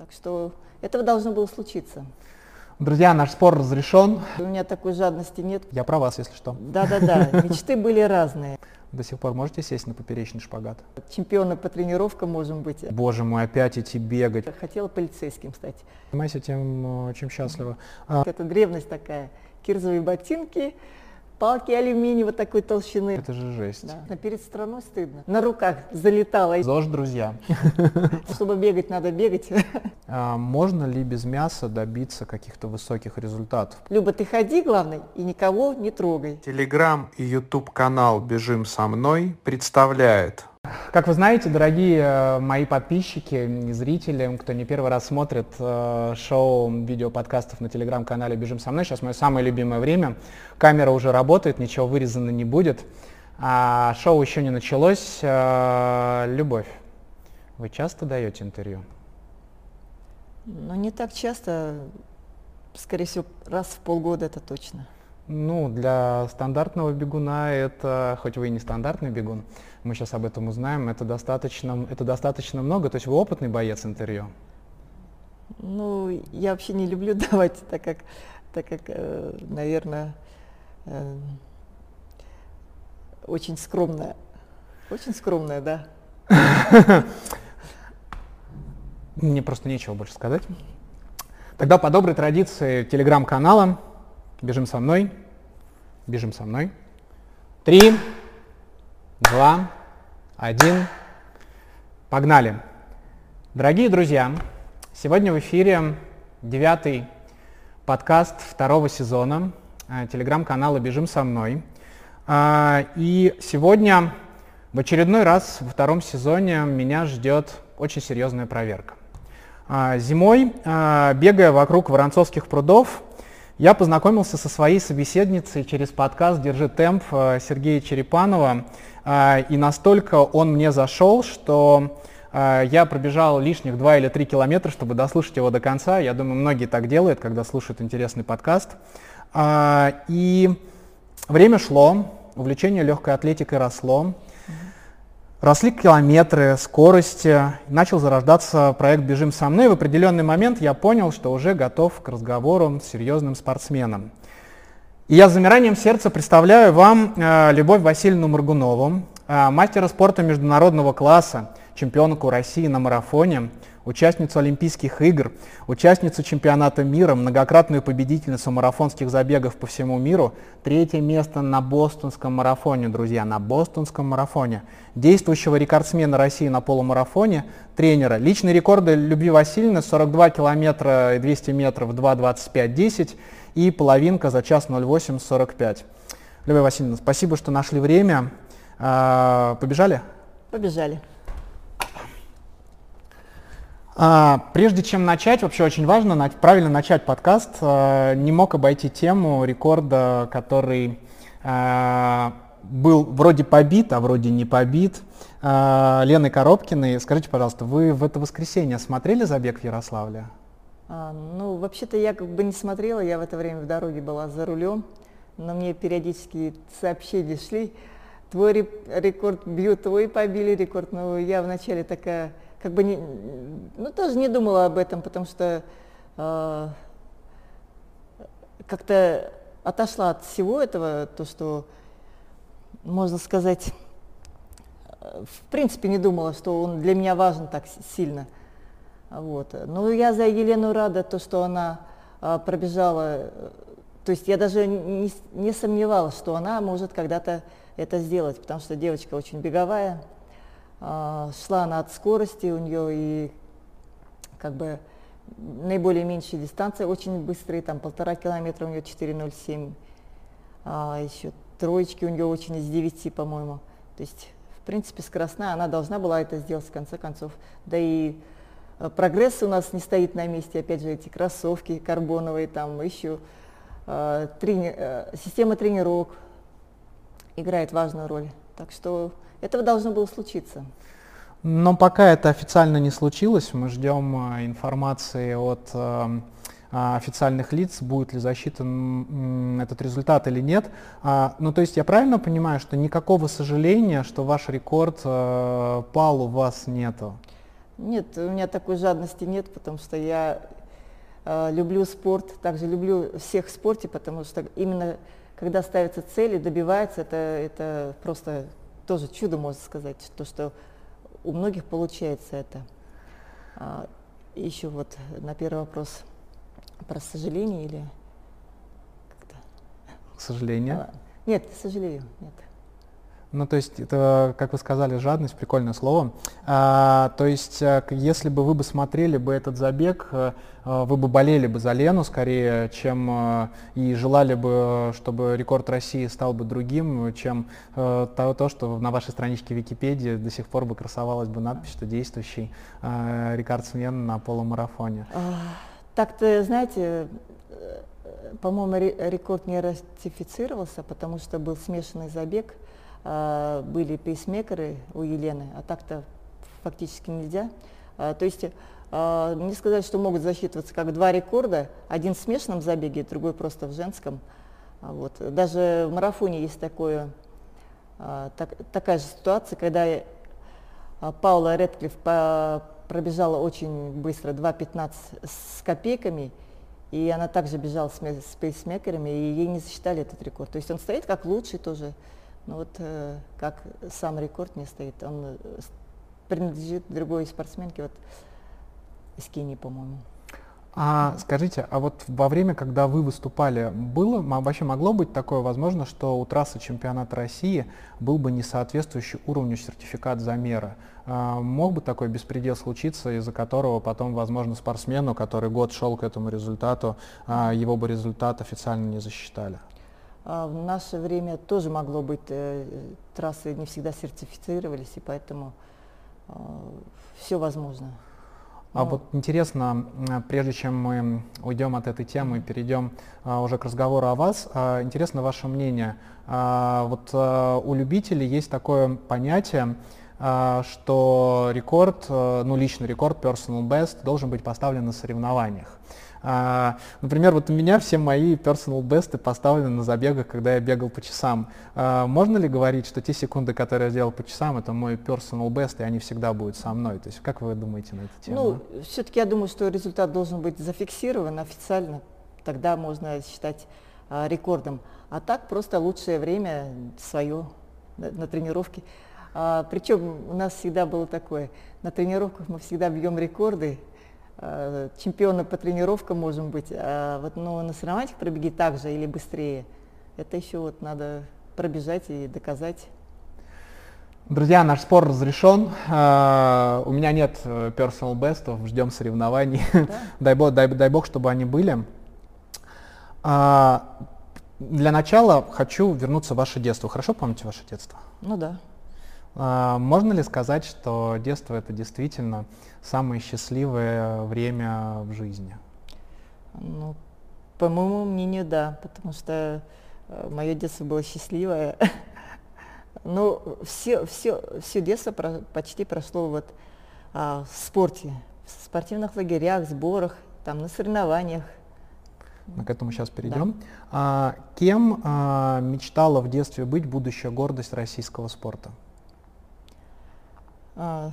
Так что этого должно было случиться. Друзья, наш спор разрешен. У меня такой жадности нет. Я про вас, если что. Да-да-да, мечты были разные. До сих пор можете сесть на поперечный шпагат? Чемпионы по тренировкам можем быть. Боже мой, опять идти бегать. Хотела полицейским стать. Занимайся тем, чем счастлива. Это древность такая. Кирзовые ботинки, палки алюминия вот такой толщины. Это же жесть. Да. Перед страной стыдно. На руках залетала. ЗОЖ, друзья. Чтобы бегать, надо бегать. А можно ли без мяса добиться каких-то высоких результатов? Люба, ты ходи, главное, и никого не трогай. Телеграм и YouTube канал «Бежим со мной» представляет как вы знаете, дорогие э, мои подписчики и зрители, кто не первый раз смотрит э, шоу видеоподкастов на телеграм-канале «Бежим со мной», сейчас мое самое любимое время. Камера уже работает, ничего вырезано не будет. А шоу еще не началось. Э, Любовь, вы часто даете интервью? Ну, не так часто. Скорее всего, раз в полгода это точно. Ну, для стандартного бегуна это, хоть вы и не стандартный бегун, мы сейчас об этом узнаем, это достаточно, это достаточно много. То есть вы опытный боец интервью? Ну, я вообще не люблю давать, так как, так как э, наверное, э, очень скромная. Очень скромная, да. Мне просто нечего больше сказать. Тогда по доброй традиции телеграм-канала Бежим со мной. Бежим со мной. Три, два, один. Погнали. Дорогие друзья, сегодня в эфире девятый подкаст второго сезона э, телеграм-канала «Бежим со мной». А, и сегодня в очередной раз во втором сезоне меня ждет очень серьезная проверка. А, зимой, а, бегая вокруг Воронцовских прудов, я познакомился со своей собеседницей через подкаст «Держи темп» э, Сергея Черепанова, э, и настолько он мне зашел, что э, я пробежал лишних 2 или 3 километра, чтобы дослушать его до конца. Я думаю, многие так делают, когда слушают интересный подкаст. И время шло, увлечение легкой атлетикой росло. Росли километры, скорости, начал зарождаться проект «Бежим со мной». В определенный момент я понял, что уже готов к разговору с серьезным спортсменом. И я с замиранием сердца представляю вам э, Любовь Васильевну Моргунову, э, мастера спорта международного класса, чемпионку России на марафоне, участницу Олимпийских игр, участницу чемпионата мира, многократную победительницу марафонских забегов по всему миру, третье место на бостонском марафоне, друзья, на бостонском марафоне, действующего рекордсмена России на полумарафоне, тренера. Личные рекорды Любви Васильевны 42 километра и 200 метров 2.25.10 и половинка за час 08.45. Любовь Васильевна, спасибо, что нашли время. А, побежали? Побежали. А, прежде чем начать, вообще очень важно правильно начать подкаст. А, не мог обойти тему рекорда, который а, был вроде побит, а вроде не побит. Леной Коробкиной. Скажите, пожалуйста, вы в это воскресенье смотрели забег в Ярославле? А, ну, вообще-то я как бы не смотрела, я в это время в дороге была за рулем, но мне периодически сообщения шли, твой рекорд бьют, твой побили рекорд. Но я вначале такая как бы не, ну, тоже не думала об этом, потому что э, как-то отошла от всего этого, то, что, можно сказать, в принципе не думала, что он для меня важен так сильно. Вот. Но я за Елену рада, то, что она э, пробежала, то есть я даже не, не сомневалась, что она может когда-то это сделать, потому что девочка очень беговая, а, шла она от скорости у нее и как бы наиболее меньшие дистанции, очень быстрые, там полтора километра у нее 4.07, а еще троечки у нее очень из 9, по-моему. То есть, в принципе, скоростная, она должна была это сделать в конце концов. Да и э, прогресс у нас не стоит на месте, опять же, эти кроссовки карбоновые, там еще э, трени э, система тренировок играет важную роль. Так что этого должно было случиться. Но пока это официально не случилось, мы ждем а, информации от а, а, официальных лиц, будет ли засчитан этот результат или нет. Ну, то есть я правильно понимаю, что никакого сожаления, что ваш рекорд пал, у вас нету? Нет, у меня такой жадности нет, потому что я э, люблю спорт, также люблю всех в спорте, потому что именно когда ставятся цели, добивается, это, это просто тоже чудо, можно сказать, то, что у многих получается это. А, еще вот на первый вопрос про сожаление или как-то. К сожалению? А, нет, сожалею, нет. Ну, то есть, это, как вы сказали, жадность, прикольное слово. А, то есть, э, если бы вы бы смотрели бы этот забег, э, э, вы бы болели бы за Лену скорее, чем и желали бы, чтобы рекорд России стал бы другим, чем то, то что на вашей страничке Википедии до сих пор бы красовалась бы надпись, что действующий рекордсмен на полумарафоне. А, так-то, знаете, по-моему, рекорд не ратифицировался, потому что был смешанный забег – были пейсмекеры у Елены, а так-то фактически нельзя. А, то есть а, мне сказать, что могут засчитываться как два рекорда, один в смешанном забеге, другой просто в женском. Вот. Даже в марафоне есть такое, так, такая же ситуация, когда Паула Редклифф по, пробежала очень быстро, 2.15 с копейками, и она также бежала с, с пейсмекерами, и ей не засчитали этот рекорд. То есть он стоит как лучший тоже. Но вот э, как сам рекорд не стоит, он э, принадлежит другой спортсменке, вот из Кении, по-моему. А скажите, а вот во время, когда вы выступали, было вообще могло быть такое возможно, что у трассы чемпионата России был бы не соответствующий уровню сертификат замера? А, мог бы такой беспредел случиться, из-за которого потом, возможно, спортсмену, который год шел к этому результату, а, его бы результат официально не засчитали? А в наше время тоже могло быть, э, трассы не всегда сертифицировались, и поэтому э, все возможно. А вот интересно, прежде чем мы уйдем от этой темы и перейдем а, уже к разговору о вас, а, интересно ваше мнение. А, вот а, у любителей есть такое понятие, а, что рекорд, а, ну личный рекорд, personal best, должен быть поставлен на соревнованиях. А, например, вот у меня все мои personal best поставлены на забегах, когда я бегал по часам. А, можно ли говорить, что те секунды, которые я сделал по часам, это мой personal best, и они всегда будут со мной? То есть как вы думаете на эту тему? Ну, все-таки я думаю, что результат должен быть зафиксирован официально. Тогда можно считать а, рекордом. А так просто лучшее время свое на тренировке. А, причем у нас всегда было такое, на тренировках мы всегда бьем рекорды, Э, чемпионы по тренировкам можем быть, а вот ну, на соревнованиях пробеги так же или быстрее. Это еще вот надо пробежать и доказать. Друзья, наш спор разрешен. Uh, у меня нет э, personal best, ждем соревнований. Да? дай, бог, дай, дай бог, чтобы они были. Uh, для начала хочу вернуться в ваше детство. Хорошо помните ваше детство? Ну да. Uh, можно ли сказать, что детство это действительно самое счастливое время в жизни? Ну, по моему мнению, да, потому что э, мое детство было счастливое. Ну, все, все, все детство про, почти прошло вот а, в спорте, в спортивных лагерях, сборах, там, на соревнованиях. Мы к этому сейчас перейдем. Да. А, кем а, мечтала в детстве быть будущая гордость российского спорта? А,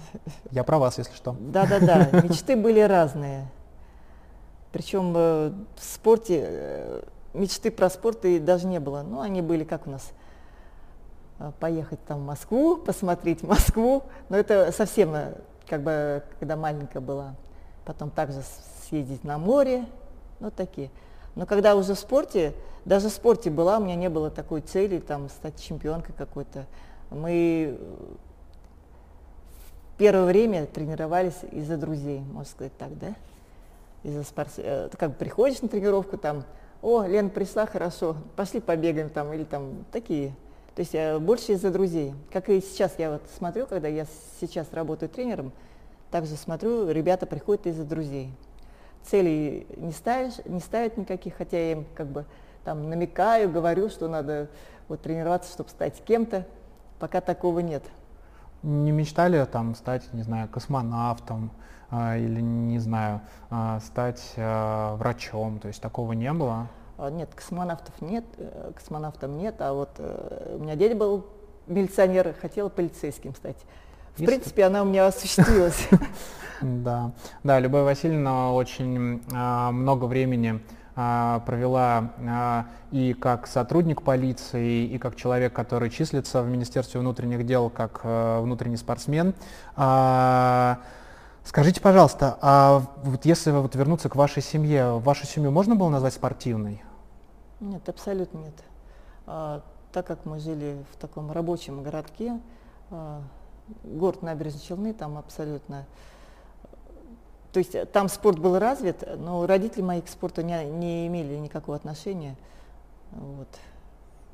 Я про вас, если что. Да-да-да, мечты были разные. Причем э, в спорте э, мечты про спорт и даже не было. Ну, они были как у нас. Э, поехать там в Москву, посмотреть Москву. Но это совсем, как бы, когда маленькая была. Потом также съездить на море. Ну, такие. Но когда уже в спорте, даже в спорте была, у меня не было такой цели, там, стать чемпионкой какой-то. Мы первое время тренировались из-за друзей, можно сказать так, да? Из-за спорт... Э, как приходишь на тренировку, там, о, Лена пришла, хорошо, пошли побегаем там, или там такие. То есть э, больше из-за друзей. Как и сейчас я вот смотрю, когда я сейчас работаю тренером, также смотрю, ребята приходят из-за друзей. Целей не ставишь, не ставят никаких, хотя я им как бы там намекаю, говорю, что надо вот тренироваться, чтобы стать кем-то. Пока такого нет. Не мечтали там стать, не знаю, космонавтом э, или, не знаю, э, стать э, врачом? То есть такого не было? Нет, космонавтов нет, э, космонавтом нет, а вот э, у меня дядя был милиционер, хотел полицейским стать. В принципе, она у меня осуществилась. Да, да, Любовь Васильевна очень много времени провела а, и как сотрудник полиции, и как человек, который числится в Министерстве внутренних дел, как а, внутренний спортсмен. А, скажите, пожалуйста, а вот если вот вернуться к вашей семье, вашу семью можно было назвать спортивной? Нет, абсолютно нет. А, так как мы жили в таком рабочем городке, а, город Набережные Челны, там абсолютно... То есть там спорт был развит, но родители мои к спорту не, не имели никакого отношения. Вот.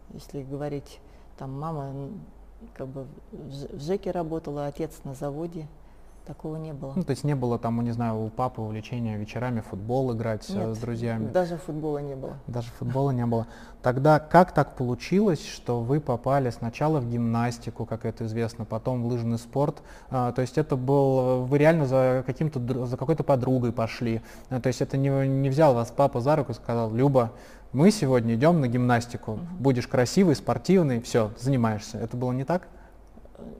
Если говорить, там мама как бы в ЖЭКе работала, отец на заводе. Такого не было. Ну, то есть не было там, не знаю, у папы увлечения вечерами футбол играть э, Нет, с друзьями? даже футбола не было. Даже футбола не было. Тогда как так получилось, что вы попали сначала в гимнастику, как это известно, потом в лыжный спорт? А, то есть это был, вы реально за, каким-то, за какой-то подругой пошли? А, то есть это не, не взял вас папа за руку и сказал, Люба, мы сегодня идем на гимнастику, угу. будешь красивый, спортивный, все, занимаешься. Это было не так?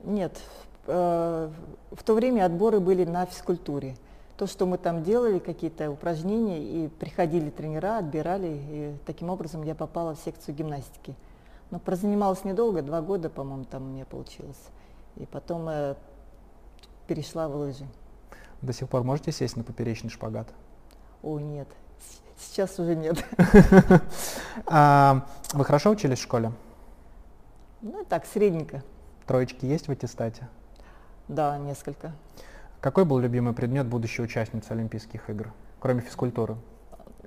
Нет, Э, в то время отборы были на физкультуре. То, что мы там делали, какие-то упражнения, и приходили тренера, отбирали, и таким образом я попала в секцию гимнастики. Но прозанималась недолго, два года, по-моему, там у меня получилось. И потом э, перешла в лыжи. До сих пор можете сесть на поперечный шпагат? О, нет. Сейчас уже нет. А, вы хорошо учились в школе? Ну, так, средненько. Троечки есть в аттестате? Да, несколько. Какой был любимый предмет будущей участницы Олимпийских игр, кроме физкультуры?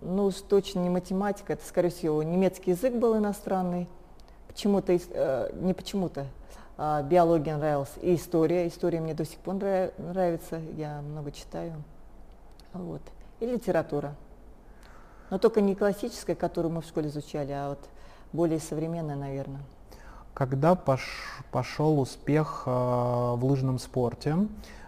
Ну, уж точно не математика, это, скорее всего, немецкий язык был иностранный. Почему-то, э, не почему-то, а биология нравилась и история. История мне до сих пор нравится, я много читаю. Вот. И литература. Но только не классическая, которую мы в школе изучали, а вот более современная, наверное. Когда пош, пошел успех э, в лыжном спорте,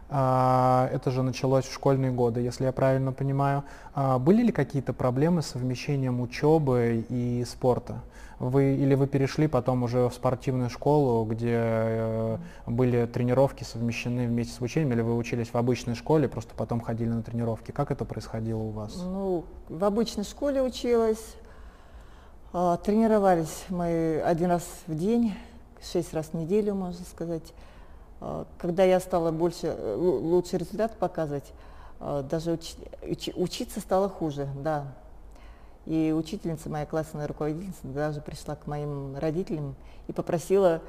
э, это же началось в школьные годы, если я правильно понимаю, э, были ли какие-то проблемы с совмещением учебы и спорта? Вы, или вы перешли потом уже в спортивную школу, где были тренировки совмещены вместе с учением, или вы учились в обычной школе, просто потом ходили на тренировки? Как это происходило у вас? Ну, в обычной школе училась, тренировались мы один раз в день, шесть раз в неделю, можно сказать. А, когда я стала больше, э, лучший результат показывать, а, даже уч, уч, учиться стало хуже, да. И учительница, моя классная руководительница, даже пришла к моим родителям и попросила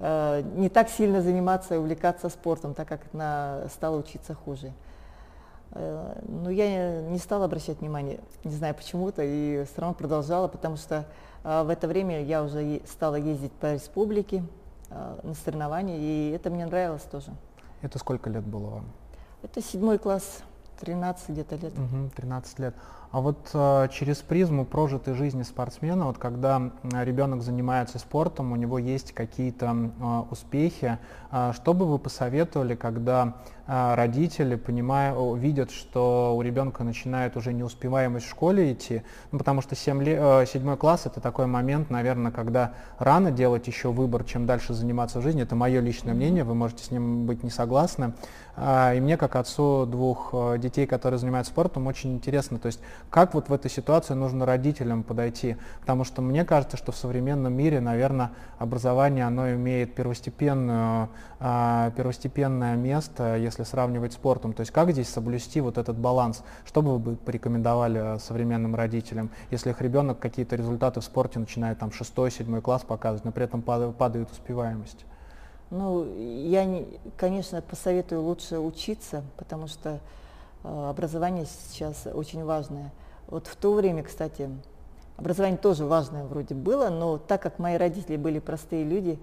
э, не так сильно заниматься и увлекаться спортом, так как она стала учиться хуже. Э, но я не стала обращать внимания, не знаю почему-то, и все равно продолжала, потому что э, в это время я уже стала ездить по республике э, на соревнования, и это мне нравилось тоже. Это сколько лет было вам? Это седьмой класс, 13 где-то лет. Угу, 13 лет. А вот э, через призму прожитой жизни спортсмена, вот когда ребенок занимается спортом, у него есть какие-то э, успехи, что бы вы посоветовали, когда э, родители понимая, видят, что у ребенка начинает уже неуспеваемость в школе идти, ну, потому что 7 лет, э, 7 класс это такой момент, наверное, когда рано делать еще выбор, чем дальше заниматься в жизни, это мое личное мнение, вы можете с ним быть не согласны. Э, и мне, как отцу двух э, детей, которые занимаются спортом, очень интересно, то есть как вот в этой ситуации нужно родителям подойти? Потому что мне кажется, что в современном мире, наверное, образование, оно имеет первостепенную, первостепенное место, если сравнивать с спортом. То есть как здесь соблюсти вот этот баланс? Что бы вы порекомендовали современным родителям, если их ребенок какие-то результаты в спорте начинает там шестой, седьмой класс показывать, но при этом падает успеваемость? Ну, я, не, конечно, посоветую лучше учиться, потому что Э, образование сейчас очень важное. Вот в то время, кстати, образование тоже важное вроде было, но так как мои родители были простые люди, э,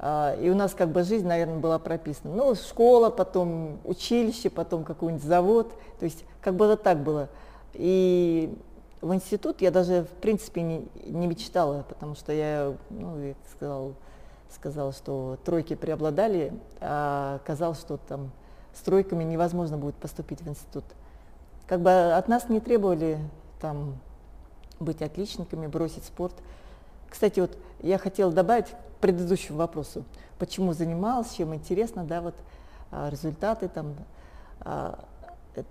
и у нас как бы жизнь, наверное, была прописана. Ну, школа, потом училище, потом какой-нибудь завод. То есть как бы это так было. И в институт я даже, в принципе, не, не мечтала, потому что я, ну, я сказал, сказала, что тройки преобладали, а оказалось, что там с тройками невозможно будет поступить в институт. Как бы от нас не требовали там быть отличниками, бросить спорт. Кстати, вот я хотела добавить предыдущему вопросу, почему занималась, чем интересно, да, вот а, результаты там. А, э,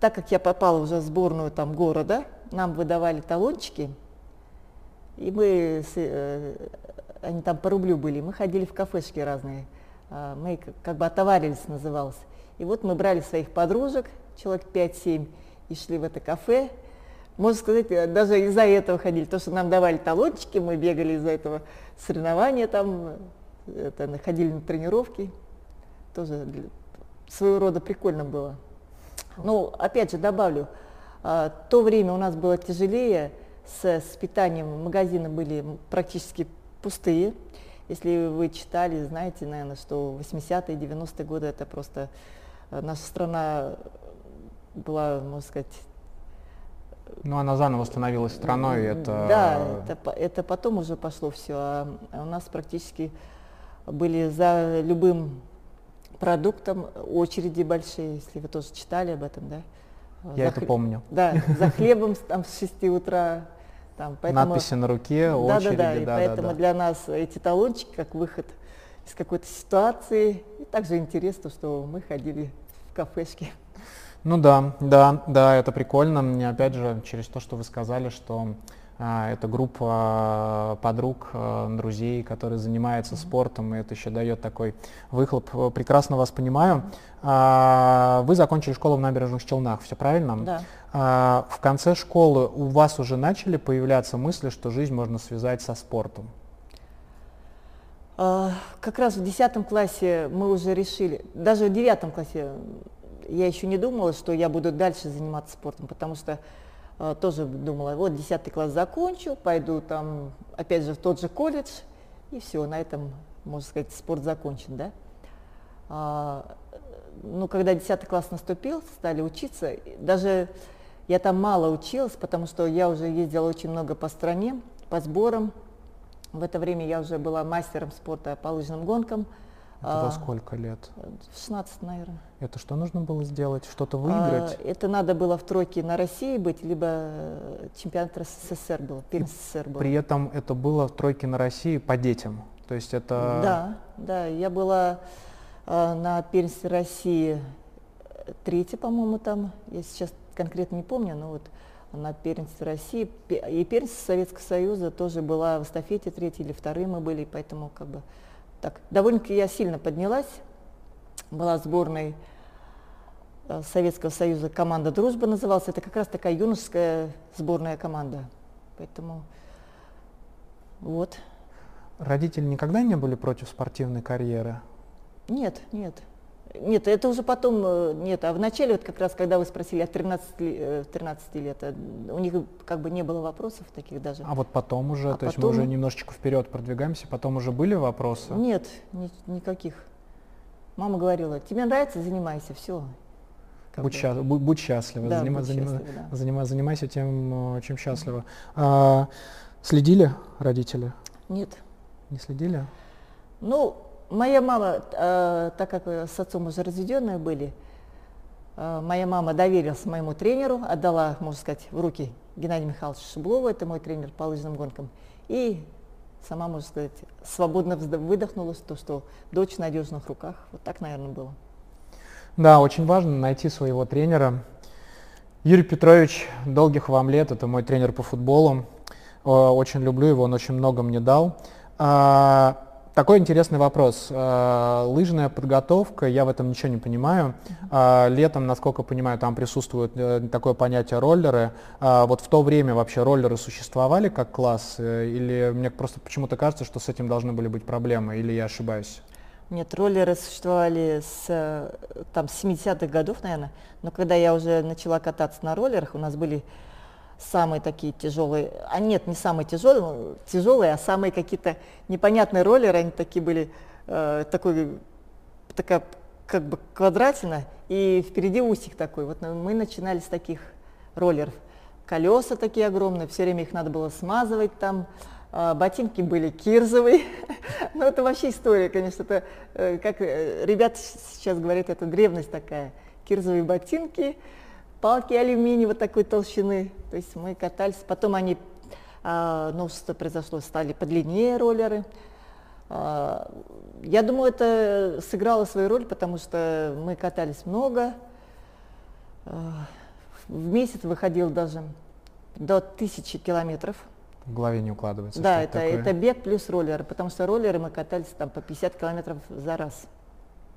так как я попала уже в сборную там города, нам выдавали талончики, и мы, э, они там по рублю были, мы ходили в кафешки разные, а, мы как бы отоварились называлось. И вот мы брали своих подружек, человек 5-7, и шли в это кафе, можно сказать, э, даже из-за этого ходили, то, что нам давали талончики, мы бегали из-за этого соревнования там, это, ходили на тренировки, тоже своего рода прикольно было. Ну, опять же, добавлю, а, то время у нас было тяжелее, с, с питанием магазины были практически пустые. Если вы читали, знаете, наверное, что 80-е, 90-е годы это просто э, наша страна была, можно сказать, ну, она заново становилась страной, это... Да, это, это потом уже пошло все, а у нас практически были за любым продуктом очереди большие, если вы тоже читали об этом, да? Я за это хлеб... помню. Да, за хлебом там с 6 утра. Там, поэтому... Надписи на руке, очереди, да, да, да. И да, поэтому да, для нас эти талончики как выход из какой-то ситуации. И также интересно, что мы ходили в кафешки. Ну да, да, да, это прикольно. Мне опять же через то, что вы сказали, что а, это группа а, подруг, а, друзей, которые занимаются mm-hmm. спортом, и это еще дает такой выхлоп. Прекрасно вас понимаю. А, вы закончили школу в набережных Челнах, все правильно? Да. А, в конце школы у вас уже начали появляться мысли, что жизнь можно связать со спортом? А, как раз в 10 классе мы уже решили, даже в 9 классе я еще не думала, что я буду дальше заниматься спортом, потому что э, тоже думала, вот 10 класс закончу, пойду там, опять же, в тот же колледж, и все, на этом, можно сказать, спорт закончен, да. А, ну, когда 10 класс наступил, стали учиться, даже я там мало училась, потому что я уже ездила очень много по стране, по сборам. В это время я уже была мастером спорта по лыжным гонкам, это во а, сколько лет? 16, наверное. Это что нужно было сделать? Что-то выиграть? А, это надо было в тройке на России быть, либо э, чемпионат СССР был, первенство СССР был. При этом это было в тройке на России по детям? То есть это... Да, да, я была э, на первенстве России э, третья, по-моему, там, я сейчас конкретно не помню, но вот на первенстве России и первенство Советского Союза тоже была в эстафете третьей или вторые мы были, поэтому как бы так, довольно-таки я сильно поднялась, была сборной э, Советского Союза команда «Дружба» называлась. Это как раз такая юношеская сборная команда. Поэтому вот. Родители никогда не были против спортивной карьеры? Нет, нет. Нет, это уже потом, э, нет, а в начале, вот как раз, когда вы спросили от 13, 13 лет, э, у них как бы не было вопросов таких даже. А вот потом уже, а то потом... есть мы уже немножечко вперед продвигаемся, потом уже были вопросы? Нет, ни, никаких. Мама говорила, тебе нравится, занимайся, все. Будь, бы. счастлив, будь, будь счастлива, да, занима, будь занима, счастлива да. занима, занимайся тем, э, чем счастлива. А, следили родители? Нет. Не следили? Ну, Моя мама, э, так как с отцом уже разведенные были, э, моя мама доверилась моему тренеру, отдала, можно сказать, в руки Геннадия Михайловича Шублова, это мой тренер по лыжным гонкам, и сама, можно сказать, свободно выдохнула, то, что дочь в надежных руках. Вот так, наверное, было. Да, очень важно найти своего тренера. Юрий Петрович, долгих вам лет, это мой тренер по футболу. Э, очень люблю его, он очень много мне дал. Такой интересный вопрос. Э, лыжная подготовка, я в этом ничего не понимаю. Э, летом, насколько понимаю, там присутствует э, такое понятие роллеры. Вот в то время вообще роллеры существовали как класс? Или мне просто почему-то кажется, что с этим должны были быть проблемы? Или я ошибаюсь? Нет, роллеры существовали с, там, с 70-х годов, наверное. Но когда я уже начала кататься на роллерах, у нас были самые такие тяжелые, а нет, не самые тяжелые, тяжелые, а самые какие-то непонятные роллеры, они такие были, э, такой, такая как бы квадратина, и впереди усик такой. Вот мы начинали с таких роллеров. Колеса такие огромные, все время их надо было смазывать там, э, ботинки были кирзовые. ну это вообще история, конечно, это, э, как э, ребята сейчас говорят, это древность такая. Кирзовые ботинки, палки алюминиевой такой толщины. То есть мы катались. Потом они, а, новшество произошло, стали подлиннее роллеры. А, я думаю, это сыграло свою роль, потому что мы катались много. А, в месяц выходил даже до тысячи километров. В голове не укладывается. Да, это, это бег плюс роллеры, потому что роллеры мы катались там по 50 километров за раз.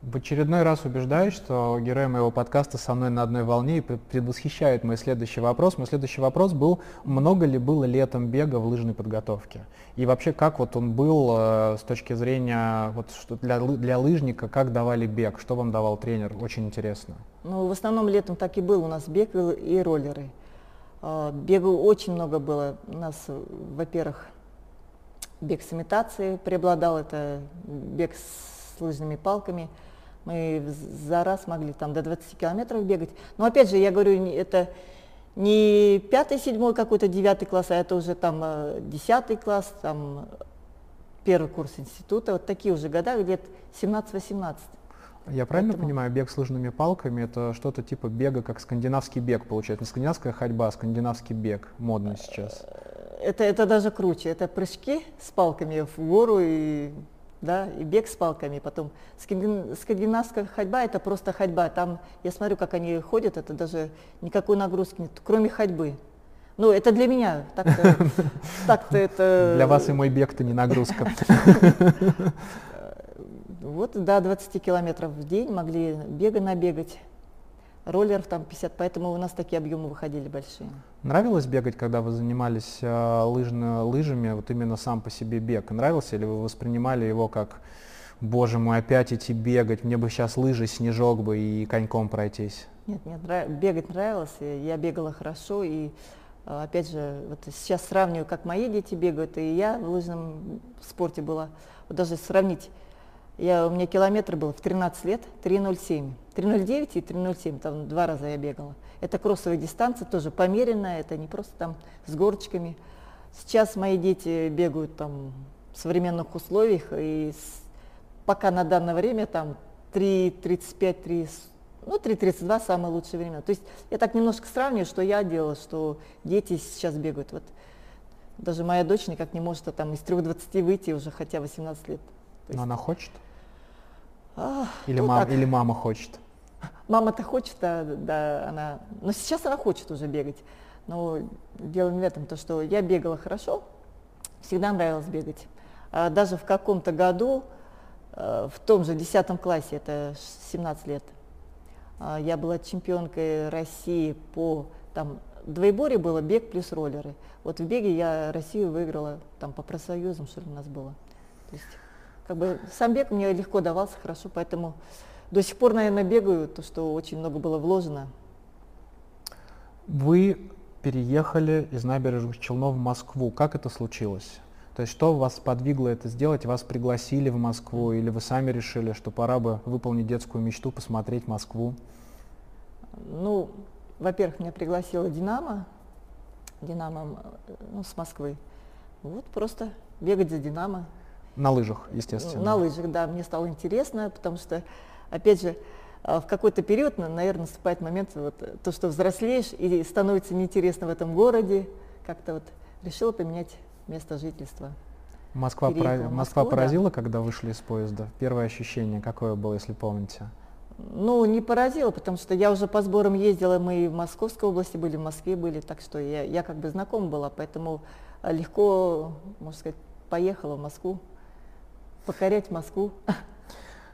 В очередной раз убеждаюсь, что герои моего подкаста со мной на одной волне и предвосхищают мой следующий вопрос. Мой следующий вопрос был, много ли было летом бега в лыжной подготовке? И вообще, как вот он был э, с точки зрения вот, что для, для лыжника, как давали бег, что вам давал тренер? Очень интересно. Ну, в основном летом так и был у нас бег и, роллеры. Э, очень много было. У нас, во-первых, бег с имитацией преобладал, это бег с лыжными палками – мы за раз могли там до 20 километров бегать. Но опять же, я говорю, это не пятый, седьмой какой-то девятый класс, а это уже там э, десятый класс, там первый курс института, вот такие уже года, лет 17-18. Я правильно Поэтому... понимаю, бег с лыжными палками это что-то типа бега, как скандинавский бег получается? Не скандинавская ходьба, а скандинавский бег модный сейчас. Это, это даже круче. Это прыжки с палками в гору и да, и бег с палками, потом скандинавская ходьба это просто ходьба, там я смотрю, как они ходят, это даже никакой нагрузки нет, кроме ходьбы. Ну, это для меня, так-то, так-то это... Для вас и мой бег-то не нагрузка. Вот, до 20 километров в день могли бега набегать роллеров там 50, поэтому у нас такие объемы выходили большие. Нравилось бегать, когда вы занимались э, лыжно, лыжами, вот именно сам по себе бег? Нравился или вы воспринимали его как, боже мой, опять идти бегать, мне бы сейчас лыжи, снежок бы и коньком пройтись? Нет, нет, нрав... бегать нравилось, я бегала хорошо, и э, опять же, вот сейчас сравниваю, как мои дети бегают, и я в лыжном спорте была, вот даже сравнить я, у меня километр был в 13 лет 3.07. 3.09 и 3.07, там два раза я бегала. Это кроссовая дистанция, тоже померенная, это не просто там с горочками. Сейчас мои дети бегают там в современных условиях, и с, пока на данное время там 3.35, 3, ну 3.32 самое лучшее время. То есть я так немножко сравниваю, что я делала, что дети сейчас бегают. Вот даже моя дочь никак не может а, там из 3.20 выйти уже хотя 18 лет. Но она хочет? А, или, ну, мам, или мама хочет? Мама-то хочет, да, да, она. Но сейчас она хочет уже бегать. Но дело не в этом, то, что я бегала хорошо, всегда нравилось бегать. А даже в каком-то году, э, в том же 10 классе, это 17 лет, а, я была чемпионкой России по там двоеборье было бег плюс роллеры. Вот в беге я Россию выиграла там по профсоюзам, что ли, у нас было. То есть как бы сам бег мне легко давался, хорошо, поэтому до сих пор, наверное, бегаю, то, что очень много было вложено. Вы переехали из набережных Челнов в Москву. Как это случилось? То есть что вас подвигло это сделать? Вас пригласили в Москву или вы сами решили, что пора бы выполнить детскую мечту, посмотреть Москву? Ну, во-первых, меня пригласила Динамо, Динамо ну, с Москвы. Вот просто бегать за Динамо, на лыжах, естественно. На лыжах, да, мне стало интересно, потому что, опять же, а, в какой-то период, наверное, наступает момент, вот, то, что взрослеешь и становится неинтересно в этом городе, как-то вот решила поменять место жительства. Москва, пора... Москва Москву, поразила, да. когда вышли из поезда? Первое ощущение какое было, если помните? Ну, не поразило, потому что я уже по сборам ездила, мы и в Московской области были, в Москве были, так что я, я как бы знакома была, поэтому легко, можно сказать, поехала в Москву покорять Москву.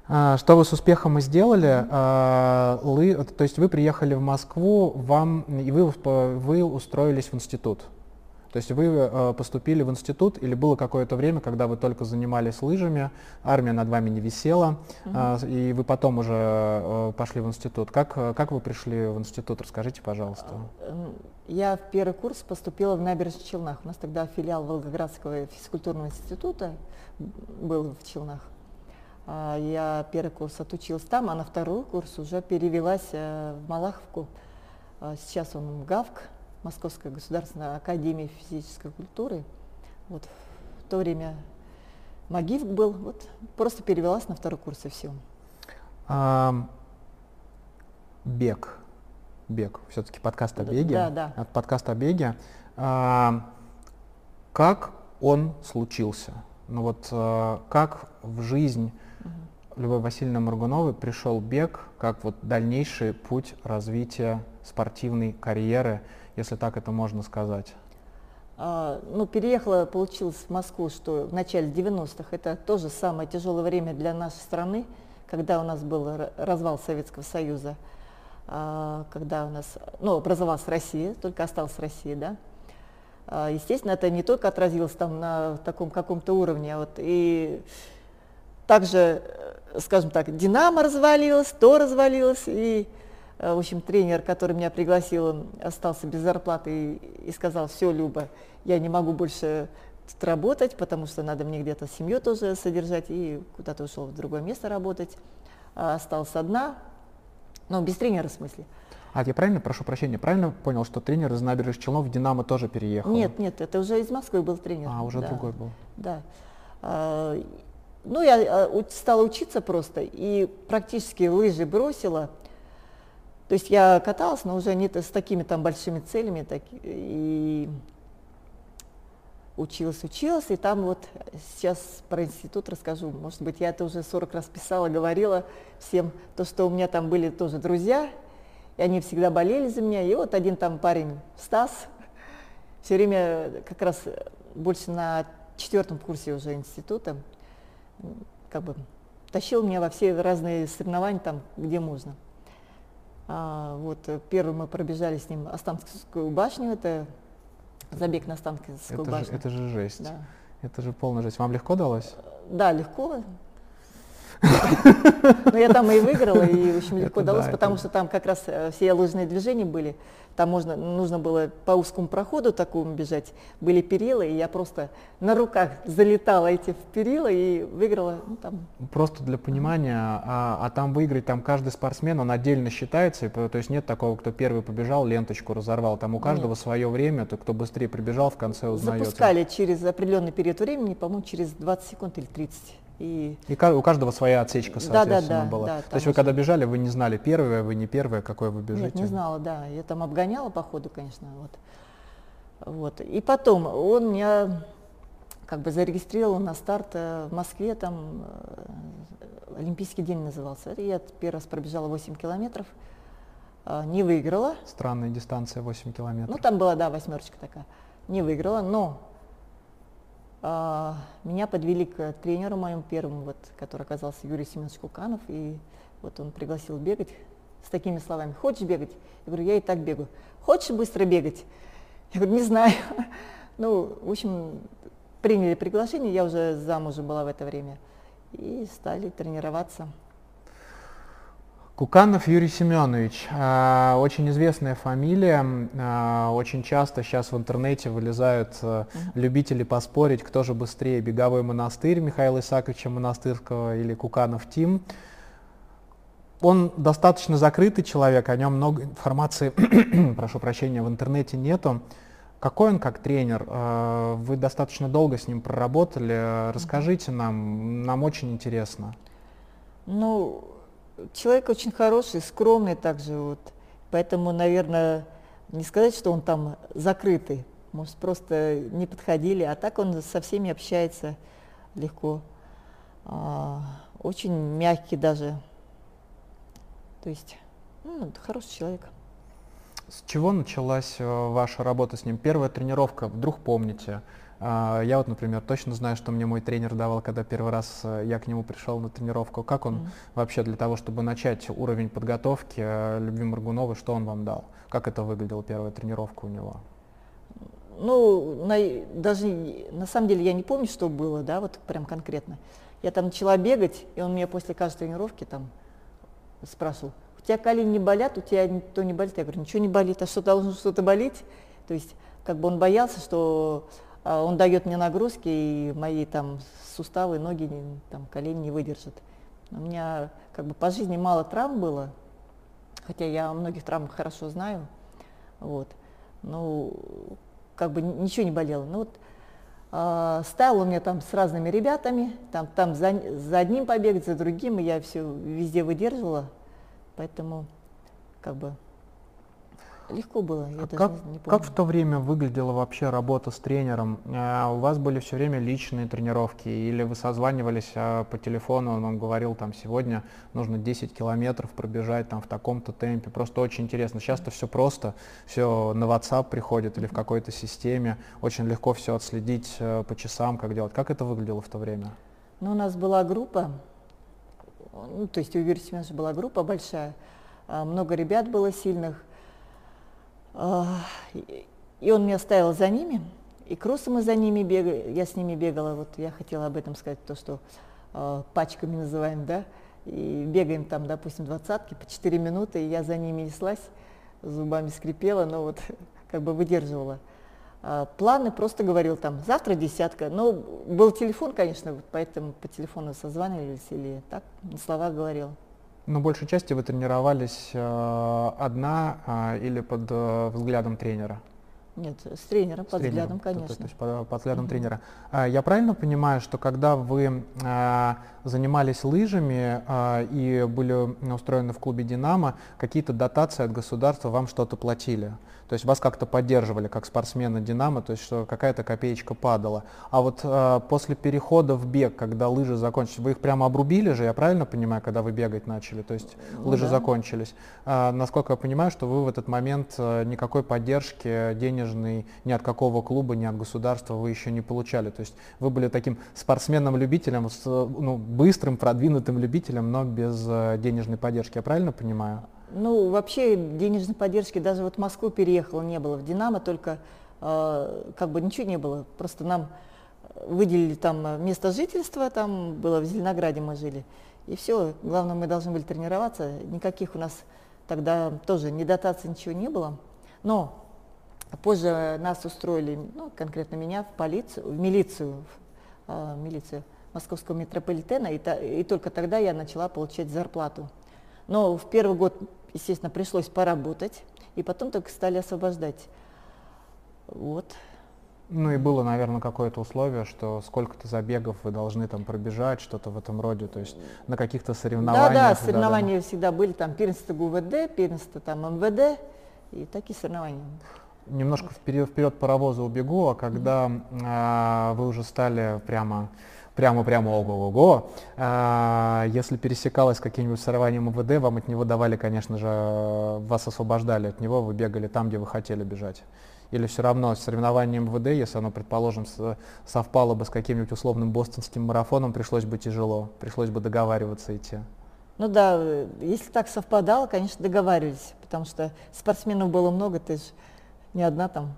А, что вы с успехом и сделали? А, то есть вы приехали в Москву, вам и вы, вы устроились в институт. То есть вы а, поступили в институт или было какое-то время, когда вы только занимались лыжами, армия над вами не висела, угу. и вы потом уже пошли в институт. Как, как вы пришли в институт? Расскажите, пожалуйста. Я в первый курс поступила в Набережных Челнах. У нас тогда филиал Волгоградского физкультурного института был в Челнах. А, я первый курс отучилась там, а на второй курс уже перевелась э, в Малаховку. А, сейчас он МГАВК, Московская государственная академия физической культуры. Вот в то время МАГИВК был, вот просто перевелась на второй курс и все. А, бег. Бег. Все-таки подкаст о беге. Да, да. От подкаста о беге. А, как он случился? Ну вот э, как в жизнь Любовь Васильевны Моргуновой пришел бег как вот дальнейший путь развития спортивной карьеры, если так это можно сказать? А, ну, переехала, получилось в Москву, что в начале 90-х это тоже самое тяжелое время для нашей страны, когда у нас был развал Советского Союза, а, когда у нас, ну, образовалась Россия, только осталась Россия, да. А, естественно, это не только отразилось там на таком каком-то уровне, а вот и также, э, скажем так, Динамо развалилось, то развалилось, и в общем, тренер, который меня пригласил, он остался без зарплаты и, и сказал, все, Люба, я не могу больше тут работать, потому что надо мне где-то семью тоже содержать, и куда-то ушел в другое место работать. А остался одна, но без тренера в смысле. А я правильно, прошу прощения, правильно понял, что тренер из набережных Челнов в «Динамо» тоже переехал? Нет, нет, это уже из Москвы был тренер. А, уже да, другой был. Да. А, ну, я а, стала учиться просто, и практически лыжи бросила – то есть я каталась, но уже не с такими там большими целями, так, и училась, училась, и там вот сейчас про институт расскажу. Может быть, я это уже 40 раз писала, говорила всем, то, что у меня там были тоже друзья, и они всегда болели за меня. И вот один там парень, Стас, все время как раз больше на четвертом курсе уже института, как бы тащил меня во все разные соревнования там, где можно. А, вот э, первый мы пробежали с ним Останкинскую башню, это забег на Останкинскую это башню. Же, это же жесть. Да. Это же полная жесть. Вам легко далось? Да, легко. Но я там и выиграла, и очень легко далось, потому что там как раз э, все лыжные движения были. Там можно, нужно было по узкому проходу такому бежать, были перила, и я просто на руках залетала эти в перила и выиграла. Ну, там. Просто для понимания, а, а там выиграть, там каждый спортсмен, он отдельно считается, то есть нет такого, кто первый побежал, ленточку разорвал, там у каждого нет. свое время, то кто быстрее прибежал, в конце узнается. Запускали через определенный период времени, по-моему, через 20 секунд или 30. И, и у каждого своя отсечка, соответственно, да, да, да, была. Да, То есть вы когда бежали, вы не знали, первое вы, не первое, какое вы бежите? Нет, не знала, да. Я там обгоняла по ходу, конечно. Вот. Вот. И потом он меня как бы зарегистрировал на старт э, в Москве, там э, Олимпийский день назывался. Я первый раз пробежала 8 километров, э, не выиграла. Странная дистанция 8 километров. Ну там была, да, восьмерочка такая. Не выиграла, но меня подвели к тренеру моему первому, вот, который оказался Юрий Семенович Куканов, и вот он пригласил бегать с такими словами. Хочешь бегать? Я говорю, я и так бегаю. Хочешь быстро бегать? Я говорю, не знаю. Ну, в общем, приняли приглашение, я уже замужем была в это время, и стали тренироваться. Куканов Юрий Семенович, а, очень известная фамилия, а, очень часто сейчас в интернете вылезают uh любители поспорить, кто же быстрее, Беговой монастырь Михаила Исааковича Монастырского или Куканов Тим. Он достаточно закрытый человек, о нем много информации, прошу прощения, в интернете нету. Какой он как тренер? Вы достаточно долго с ним проработали. Расскажите нам, нам очень интересно. Ну, человек очень хороший, скромный также вот. Поэтому, наверное, не сказать, что он там закрытый. Может, просто не подходили. А так он со всеми общается легко. А, очень мягкий даже. То есть, ну, хороший человек. С чего началась э, ваша работа с ним? Первая тренировка, вдруг помните? А, я вот, например, точно знаю, что мне мой тренер давал, когда первый раз э, я к нему пришел на тренировку. Как он mm. вообще для того, чтобы начать уровень подготовки э, Любви Маргуновой, что он вам дал? Как это выглядела первая тренировка у него? Ну, на, даже на самом деле я не помню, что было, да, вот прям конкретно. Я там начала бегать, и он меня после каждой тренировки там спрашивал, у тебя колени не болят, у тебя то не болит? Я говорю, ничего не болит, а что должно что-то болеть? То есть как бы он боялся, что он дает мне нагрузки, и мои там суставы, ноги, там, колени не выдержат. У меня как бы по жизни мало травм было, хотя я о многих травмах хорошо знаю. Вот. Ну, как бы ничего не болело. Ну вот э, ставил он меня там с разными ребятами, там, там за, за одним побегать, за другим, и я все везде выдерживала. Поэтому как бы Легко было, я А даже как, не, помню. как в то время выглядела вообще работа с тренером? А, у вас были все время личные тренировки или вы созванивались а, по телефону, он вам говорил, там, сегодня нужно 10 километров пробежать там в таком-то темпе, просто очень интересно. Сейчас-то все просто, все на WhatsApp приходит или в какой-то системе, очень легко все отследить э, по часам, как делать. Как это выглядело в то время? Ну, у нас была группа, ну, то есть у Юрия была группа большая, а, много ребят было сильных, и- он меня ставил за ними, и кроссы мы за ними бегали, я с ними бегала, вот я хотела об этом сказать, то, что а, пачками называем, да, и бегаем там, допустим, двадцатки по 4 минуты, и я за ними неслась, зубами скрипела, но вот как бы выдерживала. А, Планы просто говорил там, завтра десятка. Ну, был телефон, конечно, вот поэтому по телефону созванивались или так, на слова говорил. Но большей части вы тренировались э, одна а, или под э, взглядом тренера? Нет, с тренером, С под тренером, взглядом, то- то- конечно. То, есть под, под взглядом Мгм. тренера. А, Я правильно понимаю, что когда вы а, занимались лыжами а, и были устроены в клубе «Динамо», какие-то дотации от государства вам что-то платили? То есть вас как-то поддерживали как спортсмена «Динамо», то есть что какая-то копеечка падала. А вот а, после перехода в бег, когда лыжи закончились, вы их прямо обрубили же, я правильно понимаю, когда вы бегать начали? То есть Ну лыжи да. закончились. А, насколько я понимаю, что вы в этот момент э, никакой поддержки денежной ни от какого клуба, ни от государства вы еще не получали. То есть вы были таким спортсменом-любителем, э, ну, быстрым, продвинутым любителем, но без э, денежной поддержки. Я правильно понимаю? Ну, вообще денежной поддержки даже вот в Москву переехала не было. В «Динамо» только э, как бы ничего не было. Просто нам выделили там э, место жительства, там было в Зеленограде мы жили. И все, главное, мы должны были тренироваться. Никаких у нас тогда тоже ни дотаций, ничего не было. Но позже нас устроили, ну, конкретно меня, в полицию, в милицию, в, э, милицию московского метрополитена, и, та- и только тогда я начала получать зарплату. Но в первый год, естественно, пришлось поработать, и потом только стали освобождать. Вот. Ну и было, наверное, какое-то условие, что сколько-то забегов вы должны там пробежать, что-то в этом роде, то есть на каких-то Да, соревнованиях. да, соревнования всегда были, там первенство ГУВД, первенство там МВД, и такие соревнования. Немножко вперед, вперед паровоза убегу, а когда а, вы уже стали прямо прямо-прямо ого-го, если пересекалось каким-нибудь соревнованием МВД, вам от него давали, конечно же, вас освобождали от него, вы бегали там, где вы хотели бежать. Или все равно с соревнованием МВД, если оно, предположим, совпало бы с каким-нибудь условным бостонским марафоном, пришлось бы тяжело, пришлось бы договариваться идти. Ну да, э, если так совпадало, конечно, договаривались, потому что спортсменов было много, ты же не одна там.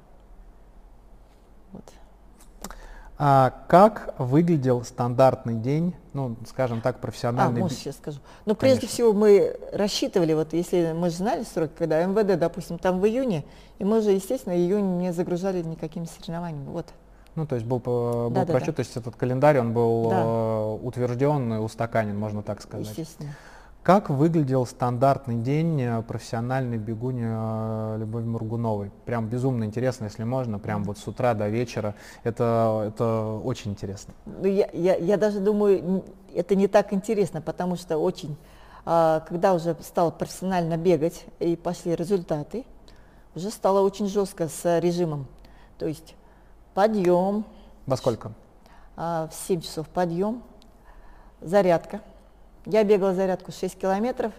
Вот. А как выглядел стандартный день, ну, скажем так, А, профессиональный может, би- сейчас скажу. Но прежде Конечно. всего мы рассчитывали, вот если мы же знали сроки, когда МВД, допустим, там в июне, и мы же, естественно, июнь не загружали никакими соревнованиями. Вот. Ну, то есть был, был Да-да-да. просчет, то есть этот календарь, он был Да. э, утвержден и устаканен, можно так сказать. Естественно. Как выглядел стандартный день э, профессиональной бегуни э, Любови Мургуновой? Прям безумно интересно, если можно, прям вот с утра до вечера. Это, это очень интересно. Ну, я, я, я даже думаю, это не так интересно, потому что очень, а, когда уже стал профессионально бегать и пошли результаты, уже стало очень жестко с режимом. То есть подъем, Во сколько? а, в 7 часов подъем, зарядка. Я бегала зарядку 6 километров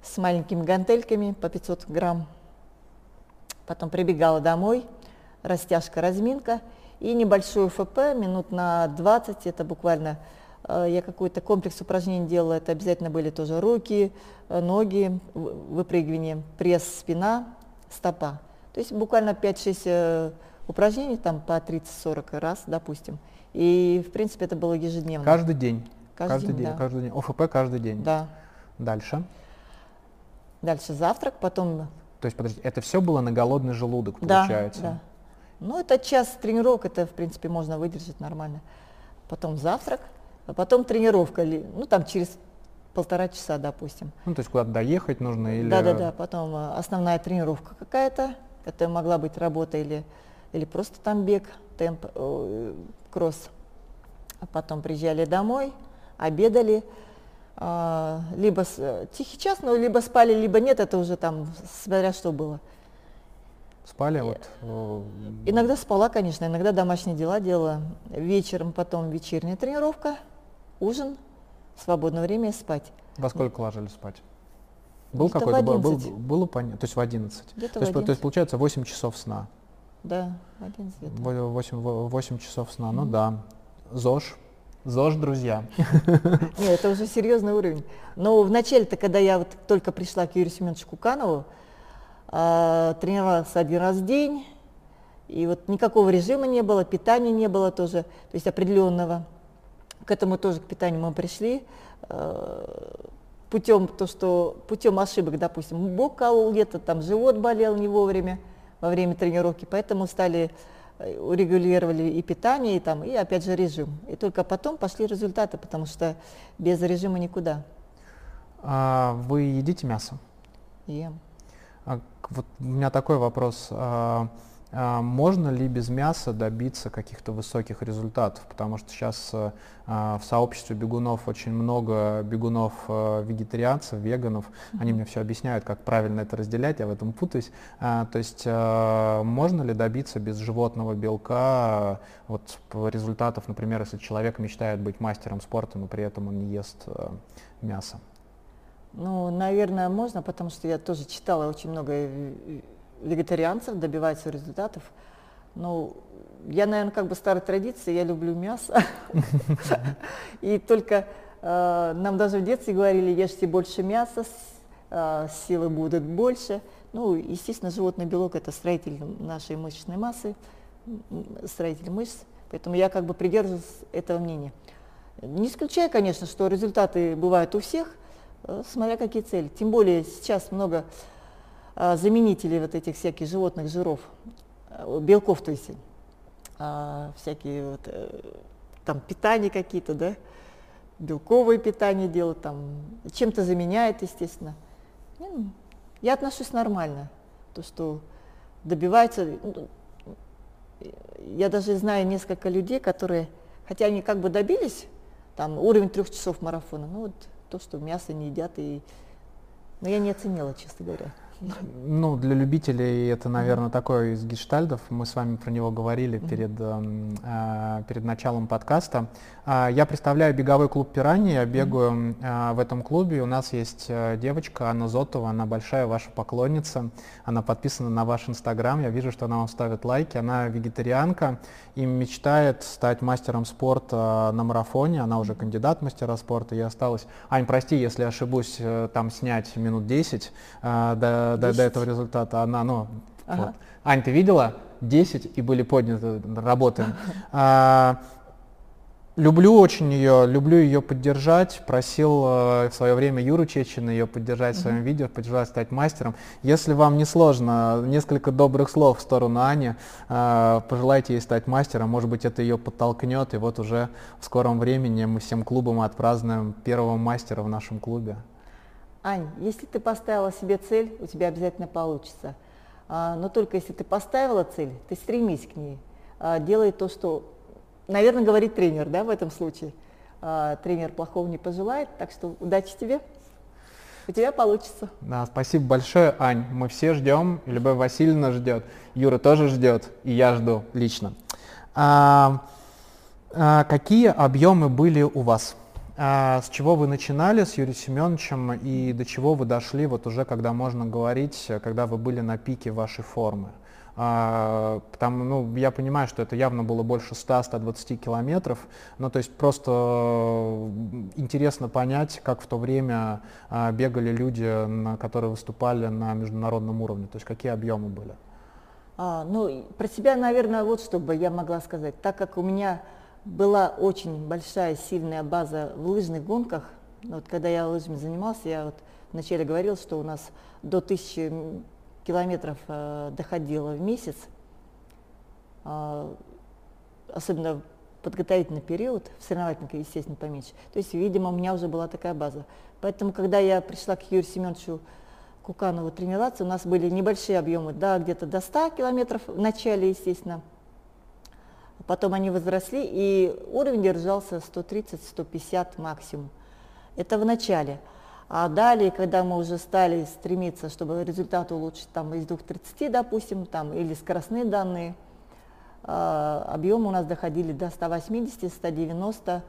с маленькими гантельками по 500 грамм. Потом прибегала домой, растяжка, разминка и небольшой ФП минут на 20. Это буквально э, я какой-то комплекс упражнений делала. Это обязательно были тоже руки, э, ноги, выпрыгивание, пресс, спина, стопа. То есть буквально 5-6 э, упражнений там по 30-40 раз, допустим. И в принципе это было ежедневно. Каждый день. Каждый день, да. каждый день. ОФП каждый день. Да. Дальше. Дальше завтрак, потом То есть, подожди, это все было на голодный желудок, Да, получается? да. Ну, это час тренировок, это, в принципе, можно выдержать нормально. Потом завтрак, а потом тренировка, ли- ну, там через полтора часа, допустим. Ну, то есть куда-то доехать нужно или... Да-да-да, потом э, основная тренировка какая-то, это могла быть работа или, или просто там бег, темп, э, кросс. А потом приезжали домой, обедали, а, либо э, тихий час, ну, либо спали, либо нет, это уже там, смотря что было. Спали? Вот, э, иногда спала, конечно, иногда домашние дела делала. Вечером потом вечерняя тренировка, ужин, свободное время и спать. Во сколько ложились спать? Был какой-то, был, был, было понятно, то есть в 11. То, в 11. то есть получается 8 часов сна. Да, 11 где-то. 8, 8 часов сна, mm-hmm. ну да. ЗОЖ, ЗОЖ, друзья. Нет, это уже серьезный уровень. Но вначале-то, когда я вот только пришла к Юрию Семеновичу Куканову, э, тренировалась один раз в день, и вот никакого режима не было, питания не было тоже, то есть определенного. К этому тоже к питанию мы пришли э, путем то, что путем ошибок, допустим, бок колол где-то, там живот болел не вовремя во время тренировки, поэтому стали урегулировали и питание, и, там, и опять же режим. И только потом пошли результаты, потому что без режима никуда. А вы едите мясо? Ем. А, вот у меня такой вопрос. А, а, можно ли без мяса добиться каких-то высоких результатов? Потому что сейчас э, а, в сообществе бегунов очень много бегунов э, вегетарианцев, веганов. Они мне все объясняют, как правильно это разделять, я в этом путаюсь. А, то есть э, можно ли добиться без животного белка вот, результатов, например, если человек мечтает быть мастером спорта, но при этом он не ест мясо? Ну, наверное, можно, потому что я тоже читала очень много вегетарианцев добиваются результатов. Ну, я, наверное, как бы старой традиции, я люблю мясо. И только э, нам даже в детстве говорили, ешьте больше мяса, э, силы будут больше. Ну, естественно, животный белок – это строитель нашей мышечной массы, строитель мышц. Поэтому я как бы придерживаюсь этого мнения. Не исключаю, конечно, что результаты бывают у всех, э, смотря какие цели. Тем более сейчас много заменители вот этих всяких животных жиров, э, белков, то есть а, всякие вот, э, там питания какие-то, да, белковое питание делают, там чем-то заменяет, естественно. Ну, я отношусь нормально, то, что добивается. Ну, я даже знаю несколько людей, которые, хотя они как бы добились, там уровень трех часов марафона, ну вот то, что мясо не едят, и, но я не оценила, честно говоря. Ну, для любителей это, наверное, такой из гештальдов. Мы с вами про него говорили перед, э, перед началом подкаста. Э, я представляю беговой клуб «Пираньи». Я бегаю э, в этом клубе. У нас есть э, девочка Анна Зотова. Она большая ваша поклонница. Она подписана на ваш инстаграм. Я вижу, что она вам ставит лайки. Она вегетарианка и мечтает стать мастером спорта на марафоне. Она уже кандидат мастера спорта. И осталось... Ань, прости, если ошибусь, э, там снять минут 10 э, до до, до, этого результата. Она, ну, ага. вот. Ань, ты видела? 10 и были подняты, работаем. А, люблю очень ее, люблю ее поддержать. Просил э, в свое время Юру Чечина ее поддержать в своем видео, поддержать стать мастером. Если вам не сложно, несколько добрых слов в сторону Ани, э, пожелайте ей стать мастером. Может быть, это ее подтолкнет, и вот уже в скором времени мы всем клубом отпразднуем первого мастера в нашем клубе. Ань, если ты поставила себе цель, у тебя обязательно получится. А, но только если ты поставила цель, ты стремись к ней. А, делай то, что, наверное, говорит тренер, да, в этом случае. А, тренер плохого не пожелает, так что удачи тебе. У тебя получится. Да, спасибо большое, Ань. Мы все ждем, Любовь Васильевна ждет, Юра тоже ждет, и я жду лично. А, а, какие объемы были у вас? А с чего вы начинали с Юрием Семеновичем и до чего вы дошли, вот уже когда можно говорить, когда вы были на пике вашей формы? Потому, ну, я понимаю, что это явно было больше 100-120 километров, ну, то есть просто интересно понять, как в то время а, бегали люди, на, которые выступали на международном уровне, то есть какие объемы были? А, ну, про себя, наверное, вот что бы я могла сказать. Так как у меня была очень большая, сильная база в лыжных гонках. Вот когда я лыжами занимался, я вот вначале говорил, что у нас до тысячи километров э, доходило в месяц, э, особенно в подготовительный период, в соревновательном, естественно, поменьше. То есть, видимо, у меня уже была такая база. Поэтому, когда я пришла к Юрию Семеновичу Куканову тренироваться, у нас были небольшие объемы, да, где-то до 100 километров в начале, естественно, Потом они возросли, и уровень держался 130-150 максимум. Это в начале. А далее, когда мы уже стали стремиться, чтобы результат улучшить там, из 2.30, допустим, там, или скоростные данные, э, объемы у нас доходили до 180-190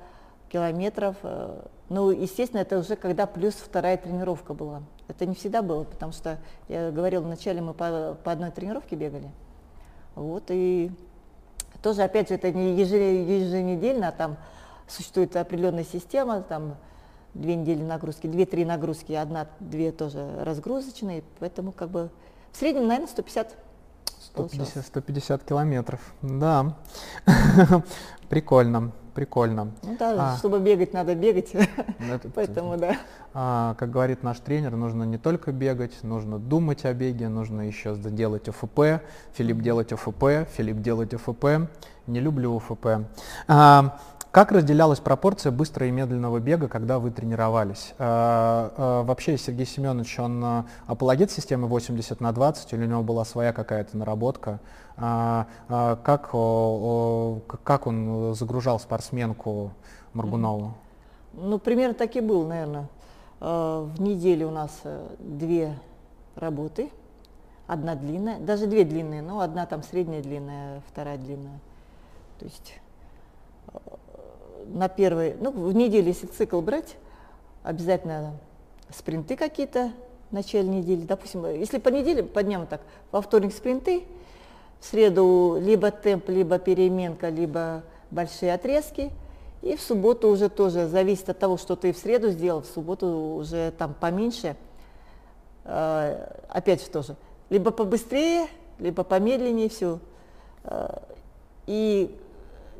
километров. Э, ну, естественно, это уже когда плюс вторая тренировка была. Это не всегда было, потому что, я говорила, вначале мы по, по одной тренировке бегали. Вот, и тоже, опять же, это не еженедельно, а там существует определенная система, там две недели нагрузки, две-три нагрузки, одна-две тоже разгрузочные, поэтому как бы в среднем, наверное, 150 150, 150 километров, да. Прикольно, прикольно. Ну да, а, чтобы бегать, надо бегать, ну, это, поэтому да. А, как говорит наш тренер, нужно не только бегать, нужно думать о беге, нужно еще делать ОФП, Филипп делать ОФП, Филипп делать ОФП, не люблю ОФП. А, как разделялась пропорция быстрого и медленного бега, когда вы тренировались? Э, э, вообще Сергей Семенович, он э, апологет системы 80 на 20, или у него была своя какая-то наработка? Как, как он загружал спортсменку Маргунову? Ну, примерно так и был, наверное. В неделю у нас две работы, одна длинная, даже две длинные, но одна там средняя длинная, вторая длинная. То есть на первый, ну, в неделю, если цикл брать, обязательно спринты какие-то в начале недели. Допустим, если по неделе, по дням так, во вторник спринты, в среду либо темп, либо переменка, либо большие отрезки. И в субботу уже тоже зависит от того, что ты в среду сделал, в субботу уже там поменьше. Э, опять же тоже, либо побыстрее, либо помедленнее все. Э, и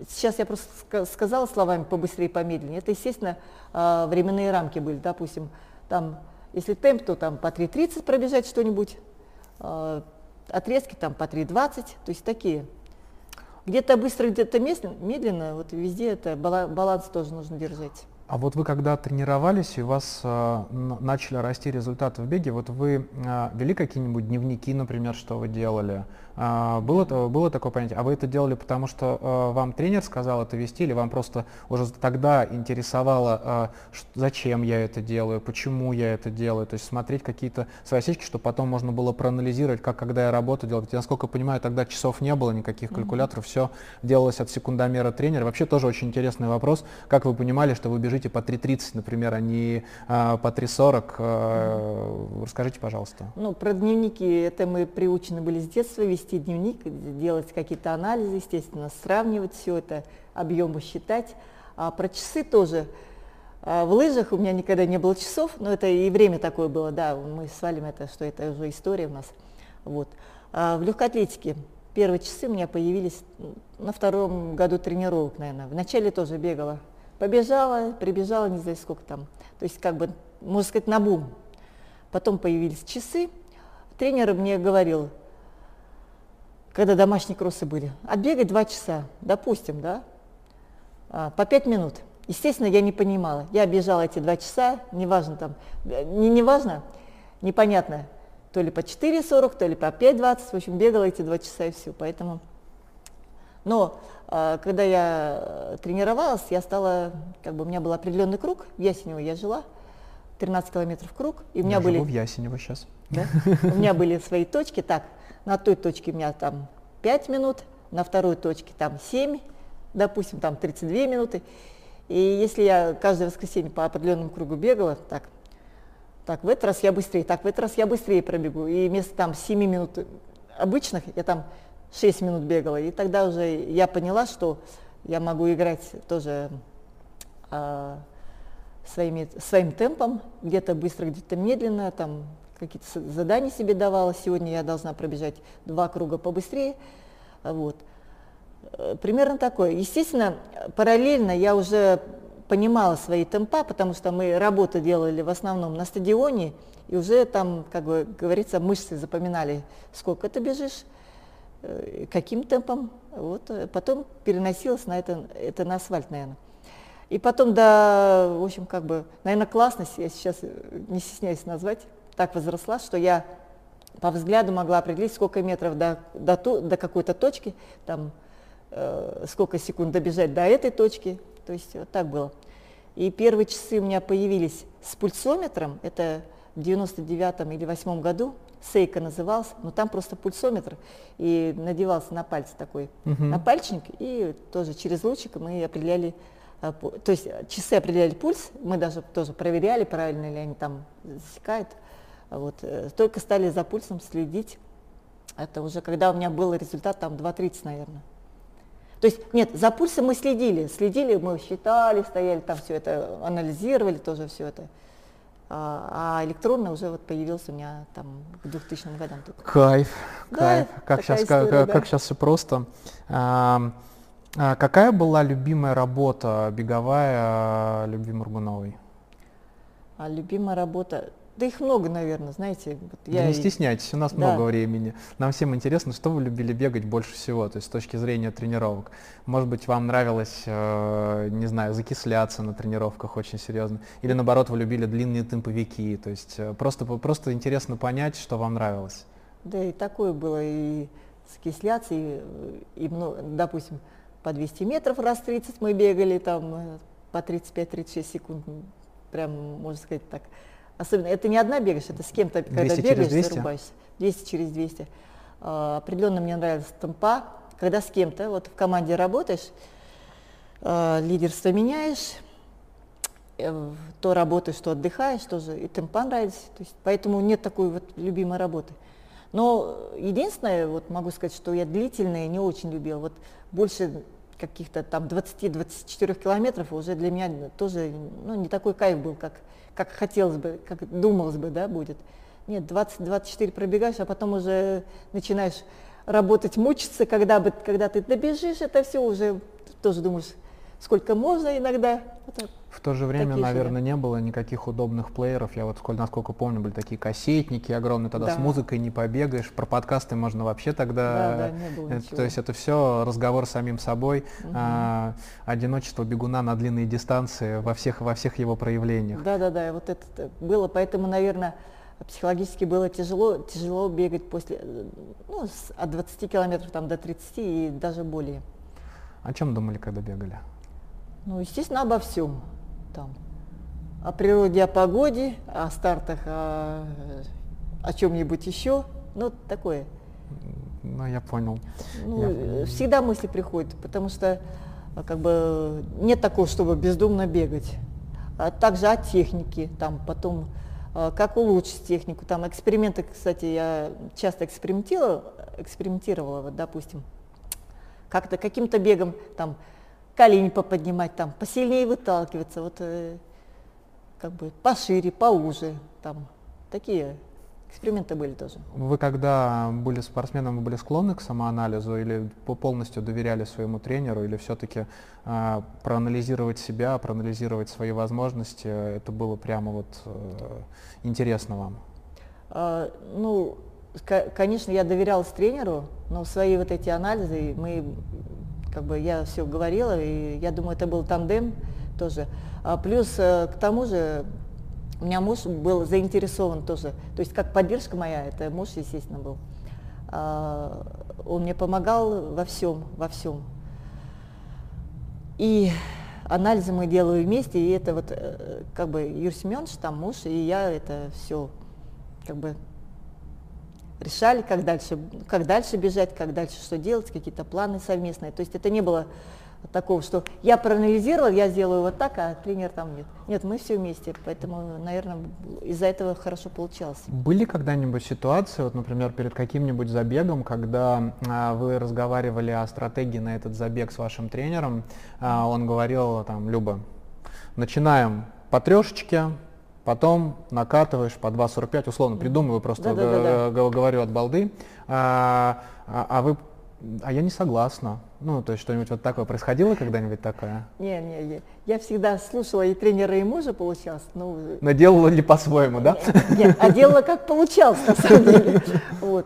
сейчас я просто сказала словами побыстрее, помедленнее. Это, естественно, а, временные рамки были. Допустим, там, если темп, то там по 3.30 пробежать что-нибудь, а, отрезки там по 3.20, то есть такие. Где-то быстро, где-то медленно, вот везде это баланс тоже нужно держать. А вот вы когда тренировались и у вас э, начали расти результаты в беге, вот вы э, вели какие-нибудь дневники, например, что вы делали? Э, было, было такое понятие? А вы это делали потому, что э, вам тренер сказал это вести, или вам просто уже тогда интересовало, э, зачем я это делаю, почему я это делаю? То есть смотреть какие-то свои осечки, чтобы потом можно было проанализировать, как когда я работу делал. Я, насколько понимаю, тогда часов не было, никаких калькуляторов, mm-hmm. все делалось от секундомера тренера. Вообще тоже очень интересный вопрос. Как вы понимали, что вы бежите бежите по 3.30, например, а не а, по 3.40. А, расскажите, пожалуйста. Ну, про дневники, это мы приучены были с детства вести дневник, делать какие-то анализы, естественно, сравнивать все это, объемы считать. А про часы тоже. А в лыжах у меня никогда не было часов, но это и время такое было, да, мы с Валем это, что это уже история у нас. Вот. А в легкоатлетике первые часы у меня появились на втором году тренировок, наверное. Вначале тоже бегала Побежала, прибежала, не знаю сколько там. То есть как бы, можно сказать, на бум. Потом появились часы. Тренер мне говорил, когда домашние кроссы были, отбегать два часа, допустим, да, а, по пять минут. Естественно, я не понимала. Я бежала эти два часа, неважно там, не, неважно, непонятно, то ли по 4.40, то ли по 5.20, в общем, бегала эти два часа и все. Поэтому но а, когда я э, тренировалась, я стала, как бы у меня был определенный круг, в Ясенево я жила, 13 километров круг, и у меня я были... в Ясенево сейчас. Да? У меня были свои точки, так, на той точке у меня там 5 минут, на второй точке там 7, допустим, там 32 минуты. И если я каждое воскресенье по определенному кругу бегала, так, так, в этот раз я быстрее, так, в этот раз я быстрее пробегу. И вместо там 7 минут обычных я там 6 минут бегала. И тогда уже я поняла, что я могу играть тоже а, своими, своим темпом, где-то быстро, где-то медленно, там какие-то задания себе давала. Сегодня я должна пробежать два круга побыстрее. Вот. Э, примерно такое. Естественно, параллельно я уже понимала свои темпа, потому что мы работу делали в основном на стадионе, и уже там, как бы говорится, мышцы запоминали, сколько ты бежишь, Э, каким темпом, вот, э, потом переносилось на это, это на асфальт, наверное. И потом до, в общем, как бы, наверное, классность, я сейчас не стесняюсь назвать, так возросла, что я по взгляду могла определить, сколько метров до, до, до какой-то точки, там, э, сколько секунд добежать до этой точки, то есть вот так было. И первые часы у меня появились с пульсометром, это в 99 или 8 году, Сейка назывался, но там просто пульсометр, и надевался на пальцы такой, на пальчик, и тоже через лучик мы определяли, пу- то есть часы определяли пульс, мы даже тоже проверяли, правильно ли они там засекают. А Вот, э, только стали за пульсом следить. Это уже когда у меня был результат там 2.30, наверное. То есть, нет, за пульсом мы следили, следили, мы считали, стояли там все это, анализировали тоже все это. А, а электронный уже вот появился у меня там в 2000 году. только. Кайф, Да, кайф. Как сейчас, как, история, да. как сейчас все просто. Ам, а какая была любимая работа беговая а, Любви Мургуновой? А любимая работа, да их много, наверное, знаете. вот Да не стесняйтесь, у нас Да. много времени. Нам всем интересно, что вы любили бегать больше всего, то есть с точки зрения тренировок. Может быть, вам нравилось, э, не знаю, закисляться на тренировках очень серьезно, или наоборот, вы любили длинные темповики, то есть э, просто, просто интересно понять, что вам нравилось. Да и такое было, и скисляться, и, и мно- допустим, по 200 метров раз 30 мы бегали, там э, по 35-36 секунд, прям, можно сказать так. Особенно, это не одна бегаешь, это с кем-то, когда 200 через бегаешь, 200? зарубаешься. 200 через 200. А, определенно мне нравилась темпа, когда с кем-то, вот в команде работаешь, а, лидерство меняешь, э, то работаешь, то отдыхаешь, тоже и темпа нравится. То есть, поэтому нет такой вот любимой работы. Но единственное, вот могу сказать, что я длительные не очень любила. Вот больше каких-то там 20-24 километров уже для меня тоже ну, не такой кайф был, как, как хотелось бы, как думалось бы, да, будет. Нет, 20-24 пробегаешь, а потом уже начинаешь работать, мучиться, когда, бы, когда ты добежишь, это все уже тоже думаешь, сколько можно иногда. Это В то же время, Такие же, наверное, не было никаких удобных плееров. Я вот, сколь, насколько помню, были такие кассетники огромные, тогда с Да. музыкой не побегаешь. Про подкасты можно вообще тогда... Да, да, не было э, ничего. То есть это все разговор с самим собой, Мгм. а, одиночество бегуна на длинные дистанции во всех, во всех его проявлениях. Да, да, да, вот это было, поэтому, наверное, психологически было тяжело, тяжело бегать после, э, ну, с- от 20 километров там до 30 и даже более. О чем думали, когда бегали? Ну, естественно, обо всем там. О природе, о погоде, о стартах, о, о чем-нибудь еще. Ну, такое. Ну, я понял. Ну, Я- э, всегда мысли приходят, потому что а, как бы нет такого, чтобы бездумно бегать. А также о технике, там потом а, как улучшить технику, там эксперименты, кстати, я часто экспериментировала, экспериментировала, вот, допустим, как-то каким-то бегом там колени поподнимать, там посильнее выталкиваться, вот э, как бы пошире, поуже, там такие эксперименты были тоже. Вы когда были спортсменом, вы были склонны к самоанализу или по- полностью доверяли своему тренеру, или все-таки проанализировать себя, проанализировать свои возможности, это было прямо вот э, интересно вам? А, ну, ко- конечно, я доверялась тренеру, но свои вот эти анализы мы, как бы я все говорила, и я думаю, это был тандем тоже. А плюс э, к тому же у меня муж был заинтересован тоже, то есть как поддержка моя, это муж, естественно, был. А, он мне помогал во всем, во всем. И анализы мы делали вместе, и это вот э, как бы Юрий Семенович, там муж, и я это все как бы решали, как дальше, как дальше бежать, как дальше что делать, какие-то планы совместные. То есть это не было такого, что я проанализировал, я сделаю вот так, а тренер там нет. Нет, мы все вместе, поэтому, наверное, из-за этого хорошо получалось. Были когда-нибудь ситуации, вот, например, перед каким-нибудь забегом, когда а, вы разговаривали о стратегии на этот забег с вашим тренером, а, он говорил, там, Люба, начинаем по трешечке, потом накатываешь по 2.45, условно, придумываю, просто говорю от балды, а, а- а вы, а я не согласна. Ну, то есть что-нибудь вот такое происходило когда-нибудь такое? Не, не, не. Я всегда слушала и тренера, и мужа получалось. Ну, Но делала ли по-своему, да? Нет, а делала как получалось, на самом деле. Вот.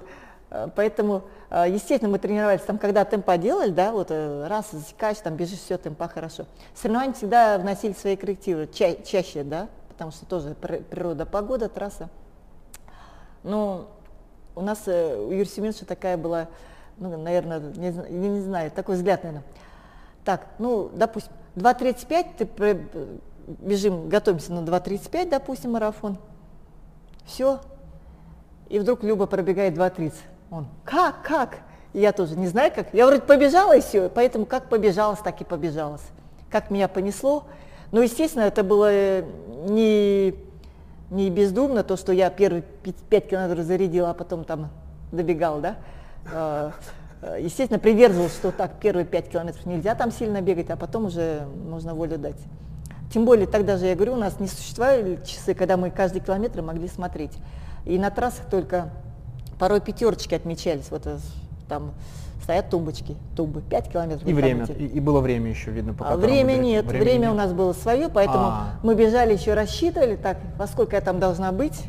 А, Поэтому, а, естественно, мы тренировались там, когда темпа делали, да, вот э, раз засекаешь, там бежишь, все, темпа хорошо. Соревнования всегда вносили свои коррективы, ча- чаще, да, потому что тоже пр- природа, погода, трасса. Но у нас, э, у Юрия Семеновича такая была, ну, наверное, не, я не знаю, такой взгляд, наверное. Так, ну, допустим, 2.35 ты бежим, готовимся на 2.35, допустим, марафон. Все. И вдруг Люба пробегает 2.30. Он, как, как? Я тоже не знаю как. Я вроде побежала и все, поэтому как побежалась, так и побежалась. Как меня понесло. Но, естественно, это было не, не бездумно, то, что я первые 5 километров зарядила, а потом там добегал, да. А, естественно, придерживался, что так, первые 5 километров нельзя там сильно бегать, а потом уже можно волю дать. Тем более тогда же, я говорю, у нас не существовали часы, когда мы каждый километр могли смотреть. И на трассах только порой пятерочки отмечались. Вот э, там стоят тумбочки, тумбы, 5 километров. И время, и, и было время еще видно, по а Время нет, время, время нет. у нас было свое, поэтому А-а-а. мы бежали, еще рассчитывали, так, во сколько я там должна быть,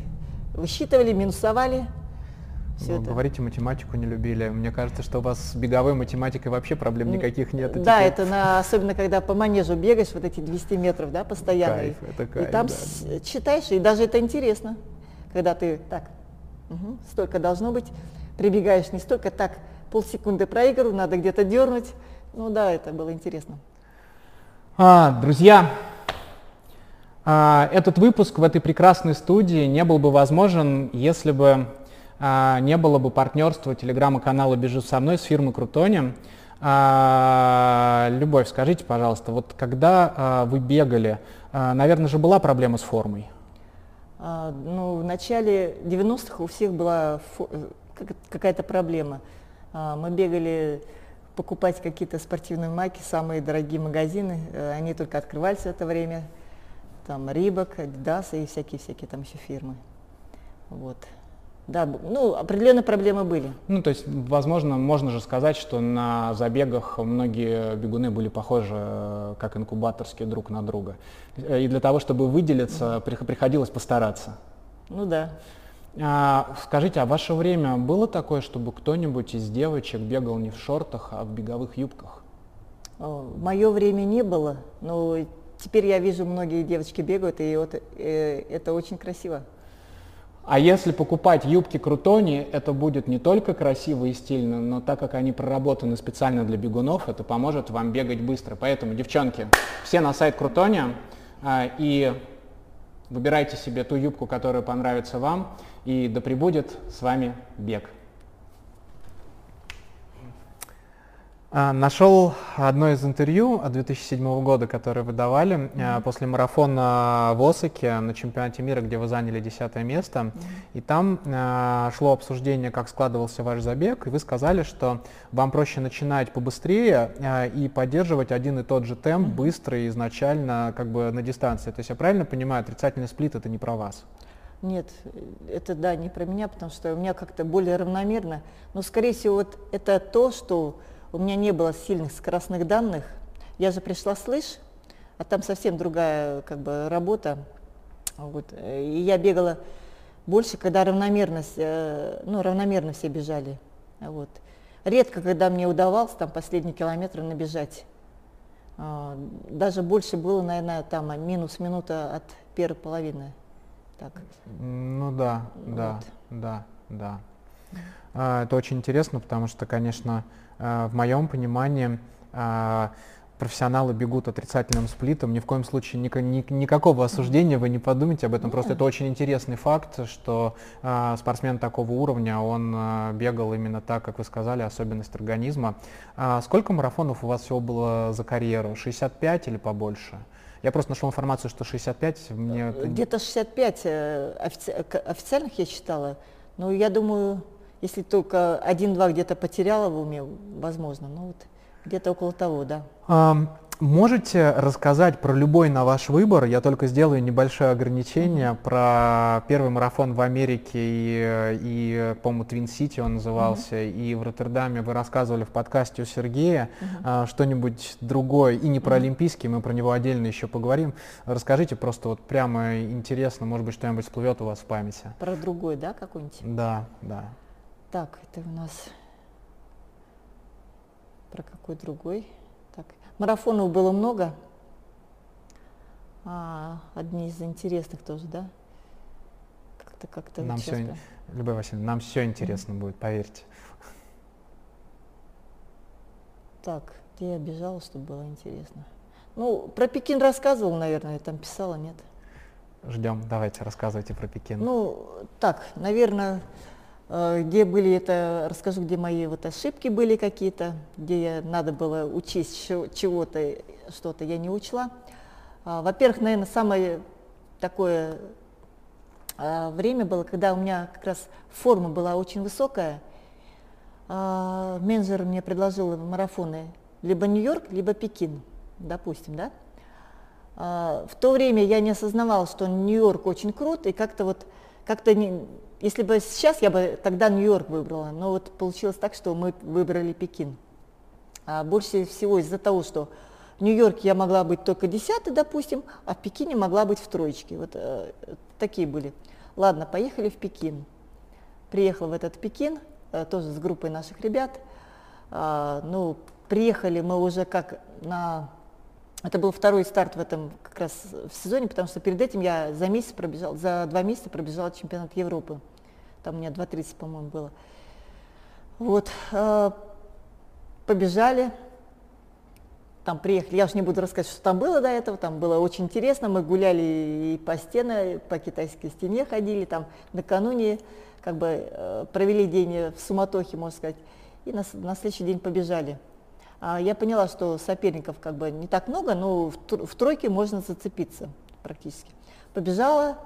высчитывали, минусовали, все это. Говорите, математику не любили. Мне кажется, что у вас с беговой математикой вообще проблем никаких нет. Да, теперь... это на, особенно когда по манежу бегаешь, вот эти 200 метров, да, постоянно. Кайф, это кайф, и там да. с, читаешь, и даже это интересно, когда ты так, угу, столько должно быть, прибегаешь не столько так, полсекунды проигрываю, надо где-то дернуть. Ну да, это было интересно. А, друзья, а, этот выпуск в этой прекрасной студии не был бы возможен, если бы а, не было бы партнерства телеграма-канала «Бежи со мной» с фирмой «Крутони». А, Любовь, скажите, пожалуйста, вот когда а, вы бегали, наверное же была проблема с формой? Ну, в начале 90-х у всех была какая-то проблема. Мы бегали покупать какие-то спортивные майки, самые дорогие магазины, э, они только открывались в это время, там Рибок, Adidas и всякие-всякие там еще фирмы. Вот. Да, ну, определенные проблемы были. Ну, то есть, возможно, можно же сказать, что на забегах многие бегуны были похожи э, как инкубаторские друг на друга. И для того, чтобы выделиться, приходилось постараться. Ну да. А, скажите, а в ваше время было такое, чтобы кто-нибудь из девочек бегал не в шортах, а в беговых юбках? В мое время не было, но теперь я вижу, многие девочки бегают, и вот, э, это очень красиво. А если покупать юбки Крутони, это будет не только красиво и стильно, но так как они проработаны специально для бегунов, это поможет вам бегать быстро. Поэтому, девчонки, все на сайт Крутони а, и выбирайте себе ту юбку, которая понравится вам, и да пребудет с вами бег. А, нашел одно из интервью от 2007 года, которое вы давали mm-hmm. после марафона в Осаке на чемпионате мира, где вы заняли десятое место. Mm-hmm. И там э, шло обсуждение, как складывался ваш забег, и вы сказали, что вам проще начинать побыстрее э, и поддерживать один и тот же темп mm-hmm. быстро и изначально как бы на дистанции. То есть я правильно понимаю, отрицательный сплит это не про вас? Нет, это да, не про меня, потому что у меня как-то более равномерно. Но, скорее всего, вот это то, что у меня не было сильных скоростных данных. Я же пришла с лыж, а там совсем другая как бы, работа. Вот. И я бегала больше, когда равномерность, э, ну, равномерно все бежали. Вот. Редко, когда мне удавалось там последний километр набежать. А, даже больше было, наверное, там минус минута от первой половины. Так. Ну да, вот. да, да, да. Это очень интересно, потому что, конечно, а, в моем понимании а, профессионалы бегут отрицательным сплитом, ни в коем случае ни, ни, никакого осуждения, вы не подумайте об этом, просто это очень интересный факт, что э, спортсмен такого уровня, он э, бегал именно так, как вы сказали, особенность организма. А сколько марафонов у вас всего было за карьеру? 65 или побольше? Я просто нашел информацию, что 65 мне... Где-то 65 э, офици... официальных я читала, но я думаю, если только один-два где-то потеряла в уме, возможно, ну вот где-то около того, да. Можете рассказать про любой на ваш выбор? Я только сделаю небольшое ограничение про первый марафон в Америке и, и по-моему, Твин-Сити он назывался, mm-hmm. и в Роттердаме вы рассказывали в подкасте у Сергея mm-hmm. что-нибудь другое, и не про mm-hmm. Олимпийский, мы про него отдельно еще поговорим. Расскажите просто вот прямо интересно, может быть, что-нибудь всплывет у вас в памяти. Про другой, да, какой-нибудь? Да, да. Так, это у нас про какой другой. Марафонов было много. А, одни из интересных тоже, да? Как-то как-то нам все, часто... Любовь Васильевна, нам все интересно mm-hmm. будет, поверьте. Так, где я бежала, чтобы было интересно? Ну, про Пекин рассказывал, наверное, там писала, нет? Ждем, давайте, рассказывайте про Пекин. Ну, так, наверное, где были это, расскажу, где мои вот ошибки были какие-то, где надо было учесть чего-то, что-то я не учла. А, во-первых, наверное, самое такое а, время было, когда у меня как раз форма была очень высокая. А, менеджер мне предложил марафоны либо Нью-Йорк, либо Пекин, допустим, да. В то время я не осознавала, что Нью-Йорк очень крут, и как-то вот, как-то не, если бы сейчас, я бы тогда Нью-Йорк выбрала, но вот получилось так, что мы выбрали Пекин. А больше всего из-за того, что в Нью-Йорке я могла быть только десятой, допустим, а в Пекине могла быть в троечке. Вот э, такие были. Ладно, поехали в Пекин. Приехала в этот Пекин, э, тоже с группой наших ребят. Э, ну, приехали мы уже как на... Это был второй старт в этом как раз в сезоне, потому что перед этим я за месяц пробежал, за два месяца пробежала чемпионат Европы. Там у меня 2.30, по-моему, было. Вот, э, побежали, там приехали, я уж не буду рассказывать, что там было до этого, там было очень интересно, мы гуляли и по стене, по китайской стене ходили, там накануне как бы э, провели день в суматохе, можно сказать, и на, на следующий день побежали. А я поняла, что соперников как бы не так много, но в, в тройке можно зацепиться практически. Побежала,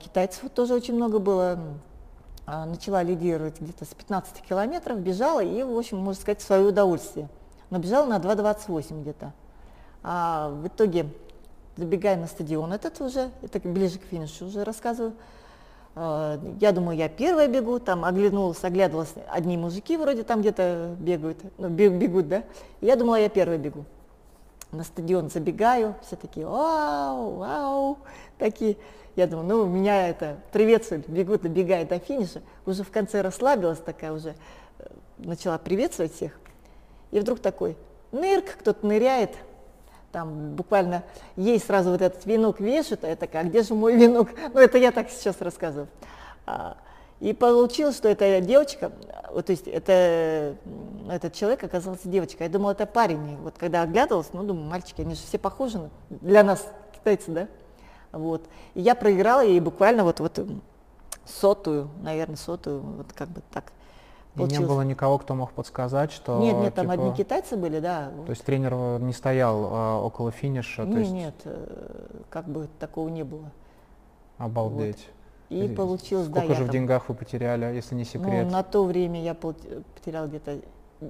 китайцев тоже очень много было, э, начала лидировать где-то с 15 километров, бежала и, в общем, можно сказать, в свое удовольствие но бежала на 2.28 где-то. А в итоге, забегая на стадион этот уже, это ближе к финишу уже рассказываю, а, я думаю, я первая бегу, там оглянулась, оглядывалась, одни мужики вроде там где-то бегают, ну, бегут, да, я думала, я первая бегу. На стадион забегаю, все такие, вау, вау, такие. Я думаю, ну, меня это приветствуют, бегут, добегают до финиша. Уже в конце расслабилась такая уже, э, начала приветствовать всех. И вдруг такой нырк, кто-то ныряет, там буквально ей сразу вот этот венок вешают, а я такая, а где же мой венок? Ну это я так сейчас рассказываю. А, и получилось, что эта девочка, вот, то есть это, этот человек оказался девочкой. Я думала, это парень. Вот когда оглядывалась, ну, думаю, мальчики, они же все похожи для нас, китайцы, да? Вот. И я проиграла ей буквально вот, вот сотую, наверное, сотую, вот как бы так. И не было никого, кто мог подсказать, что... Нет, нет, там типа, одни китайцы были, да. То есть тренер э, не стоял а, около финиша? Нет, есть... нет, э, как бы такого не было. Обалдеть. Вот. И, и получилось, Сколько да. же в там... деньгах вы потеряли, если не секрет? Ну, на то время я потеряла где-то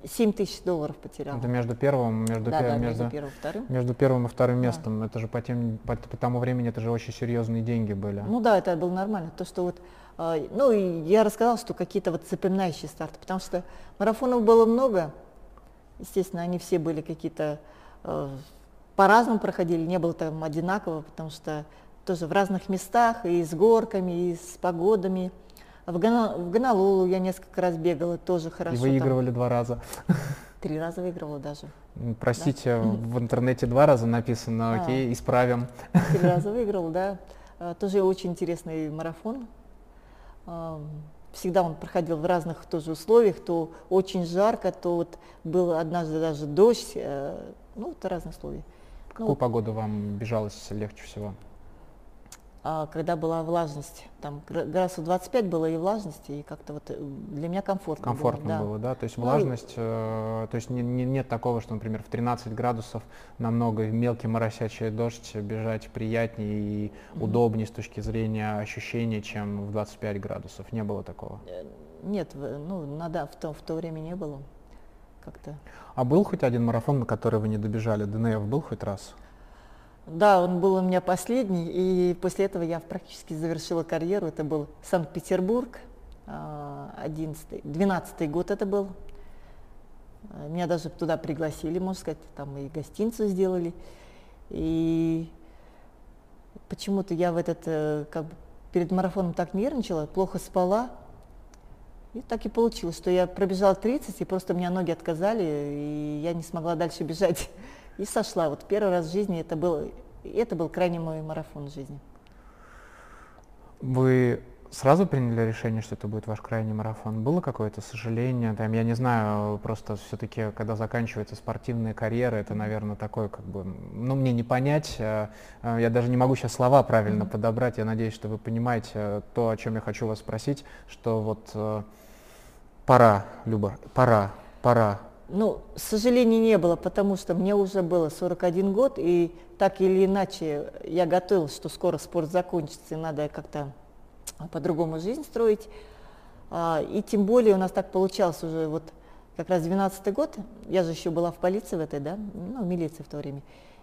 7 тысяч долларов потерял. Это между первым, между, да, пер... да, между, между, первым, вторым. между первым и вторым да. местом. Это же по, тем, по, по тому времени это же очень серьезные деньги были. Ну да, это было нормально. То, что вот а, ну, и я рассказала, что какие-то вот запоминающие старты, потому что марафонов было много. Естественно, они все были какие-то э, по-разному проходили, не было там одинаково, потому что тоже в разных местах, и с горками, и с погодами. В, Гана, в Гонолулу я несколько раз бегала, тоже хорошо. И выигрывали там. два раза. Три раза выигрывала даже. Простите, да? в интернете два раза написано, окей, а, исправим. Три раза выиграл, да. А, тоже очень интересный марафон, Всегда он проходил в разных тоже условиях, то очень жарко, то вот был однажды даже дождь, э, ну, это разные условия. В какую ну, погоду вам бежалось легче всего? А, когда была влажность. Там градусов 25 было и влажности, и как-то вот э, для меня комфортно, комфортно было. было, да? То есть ну влажность, ну, э, то есть не, не, нет такого, что, например, в 13 градусов намного мелкий моросячий дождь бежать приятнее и mm-hmm. удобнее с точки зрения ощущения, чем в 25 градусов. Не было такого? Э, нет, ну, надо, в то, в то время не было как-то. А был хоть один марафон, на который вы не добежали? ДНФ был хоть раз? Да, он был у меня последний, и после этого я практически завершила карьеру. Это был Санкт-Петербург, 11 12 год это был. Меня даже туда пригласили, можно сказать, там и гостиницу сделали. И почему-то я в этот, э, как бы, перед марафоном так нервничала, плохо спала. И так и получилось, что я пробежала 30, и просто у меня ноги отказали, и я не смогла дальше бежать и сошла. Вот первый раз в жизни это был, это был крайний мой марафон в жизни. Вы сразу приняли решение, что это будет ваш крайний марафон? Было какое-то сожаление? Там, я не знаю, просто все-таки, когда заканчивается спортивная карьера, это, наверное, такое, как бы, ну, мне не понять. Э, э, я даже не могу сейчас слова правильно подобрать. Я надеюсь, что вы понимаете э, то, о чем я хочу вас спросить, что вот пора, Люба, пора, пора. Ну, сожалений не было, потому что мне уже было 41 год, и так или иначе я готовилась, что скоро спорт закончится, и надо как-то по-другому жизнь строить. А, и тем более у нас так получалось уже вот как раз 12 год, я же еще была в полиции в этой, да, ну, в милиции в то время.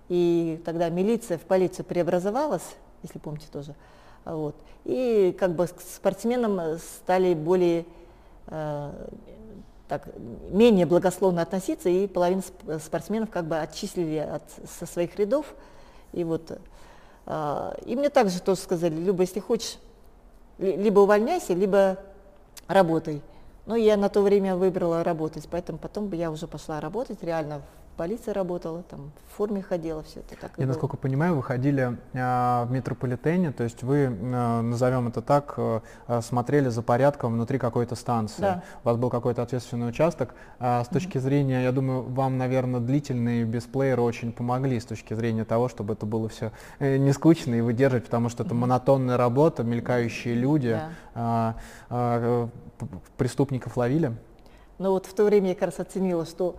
И тогда милиция в полицию преобразовалась, если помните тоже. Вот. И как бы спортсменам стали более э, так, менее благословно относиться, и половину спортсменов как бы отчислили от, со своих рядов. И вот э, и мне также тоже сказали, Люба, если хочешь либо увольняйся, либо работай. Но я на то время выбрала работать, поэтому потом я уже пошла работать реально полиции работала, там в форме ходила, все это так. Я, насколько понимаю, вы ходили э, в метрополитене, то есть вы, э, назовем это так, э, смотрели за порядком внутри какой-то станции. Да. У вас был какой-то ответственный участок. А с точки mm-hmm. зрения, я думаю, вам, наверное, длительные бесплееры очень помогли с точки зрения того, чтобы это было все э, не скучно и выдержать, потому что это mm-hmm. монотонная работа, мелькающие люди. Да. Э, э, преступников ловили? Ну вот в то время я как раз оценила, что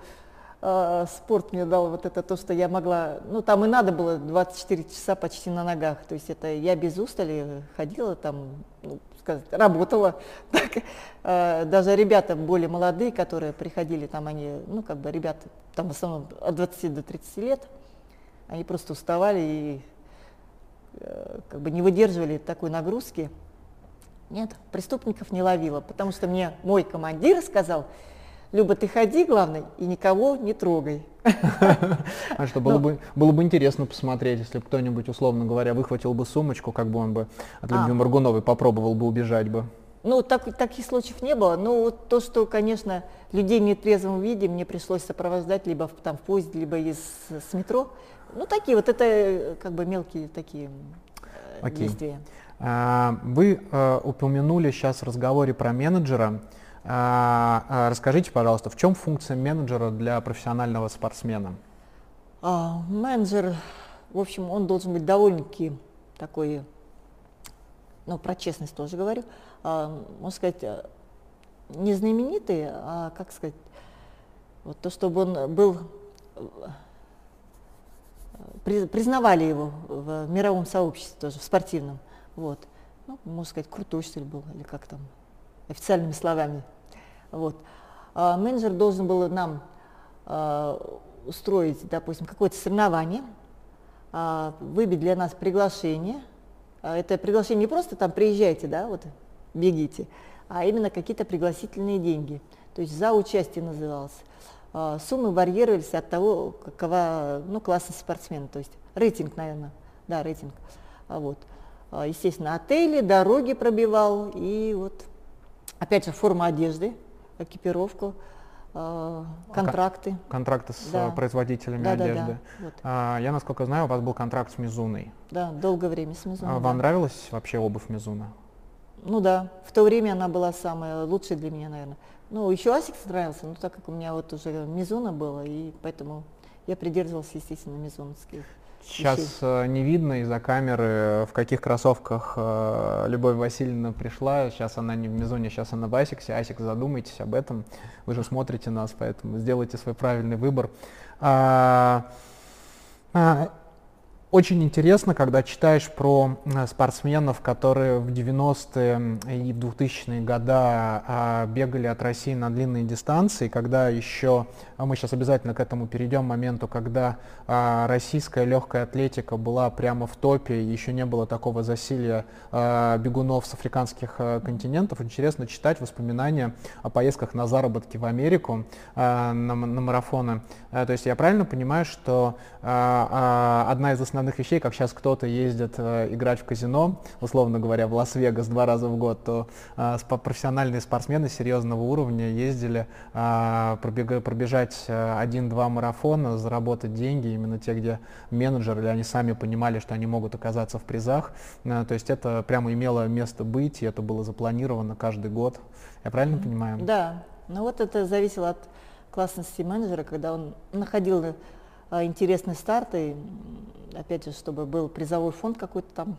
э, спорт мне дал вот это то, что я могла, ну там и надо было 24 часа почти на ногах, то есть это я без устали ходила там, ну, сказать, работала. Так, э, даже ребята более молодые, которые приходили, там они, ну как бы ребята, там в основном от 20 до 30 лет, они просто уставали и э, как бы не выдерживали такой нагрузки. Нет, преступников не ловила, потому что мне мой командир сказал, Люба, ты ходи, главное, и никого не трогай. А что, было, бы, было бы интересно посмотреть, если бы кто-нибудь, условно говоря, выхватил бы сумочку, как бы он бы от Любви а. Маргуновой попробовал бы убежать бы. Ну, так, таких случаев не было. Но вот то, что, конечно, людей в нетрезвом виде мне пришлось сопровождать либо в, там, в поезде, либо из, с метро. Ну, такие вот, это как бы мелкие такие э, действия. А, вы э, упомянули сейчас в разговоре про менеджера. А, а, расскажите, пожалуйста, в чем функция менеджера для профессионального спортсмена? А, менеджер, в общем, он должен быть довольно-таки такой, ну, про честность тоже говорю, можно сказать, э, не знаменитый, а, как сказать, вот то, чтобы он был, э, признавали его в мировом сообществе тоже, в спортивном, вот. Ну, можно сказать, крутой, что ли, был, или как там, официальными словами. Вот. А менеджер должен был нам а, устроить, допустим, какое-то соревнование, а, выбить для нас приглашение. А, это приглашение не просто там приезжайте, да, вот бегите, а именно какие-то пригласительные деньги. То есть за участие называлось. А, суммы варьировались от того, какова ну, классность спортсмена, то есть рейтинг, наверное, да, рейтинг. А вот. А, естественно, отели, дороги пробивал и вот опять же форма одежды, экипировку, э, контракты. Контракты с да. производителями да, одежды. Да, да. Вот. А, я, насколько знаю, у вас был контракт с Мизуной. Да, долгое время с Мизуной. А, вам да. нравилась вообще обувь Mizuno? Ну да, в то время она была самая лучшая для меня, наверное. Ну, еще Asics нравился, но так как у меня вот уже Mizuno было, и поэтому я придерживался, естественно, мизуновских. Сейчас э, не видно из-за камеры, в каких кроссовках э, Любовь Васильевна пришла. Сейчас она не в Мизоне, сейчас она в Асиксе. Asics, задумайтесь об этом. Вы же смотрите нас, поэтому сделайте свой правильный выбор. А, а, очень интересно, когда читаешь про э, спортсменов, которые в 90-е и в 2000-е годы а, бегали от России на длинные дистанции, когда еще, а мы сейчас обязательно к этому перейдем, моменту, когда а, российская легкая атлетика была прямо в топе, еще не было такого засилия бегунов с африканских э, континентов. Интересно читать воспоминания о поездках на заработки в Америку на, на марафоны. Э, то есть я правильно понимаю, что одна из основных основных вещей, как сейчас кто-то ездит э, играть в казино, условно говоря, в Лас-Вегас два раза в год, то э, профессиональные спортсмены серьезного уровня ездили э, пробег, пробежать э, один-два марафона, заработать деньги, именно те, где менеджеры или они сами понимали, что они могут оказаться в призах. Э, то есть это прямо имело место быть, и это было запланировано каждый год. Я правильно mm-hmm. понимаю? Да, ну вот это зависело от классности менеджера, когда он находил а, интересные старты, опять же, чтобы был призовой фонд какой-то там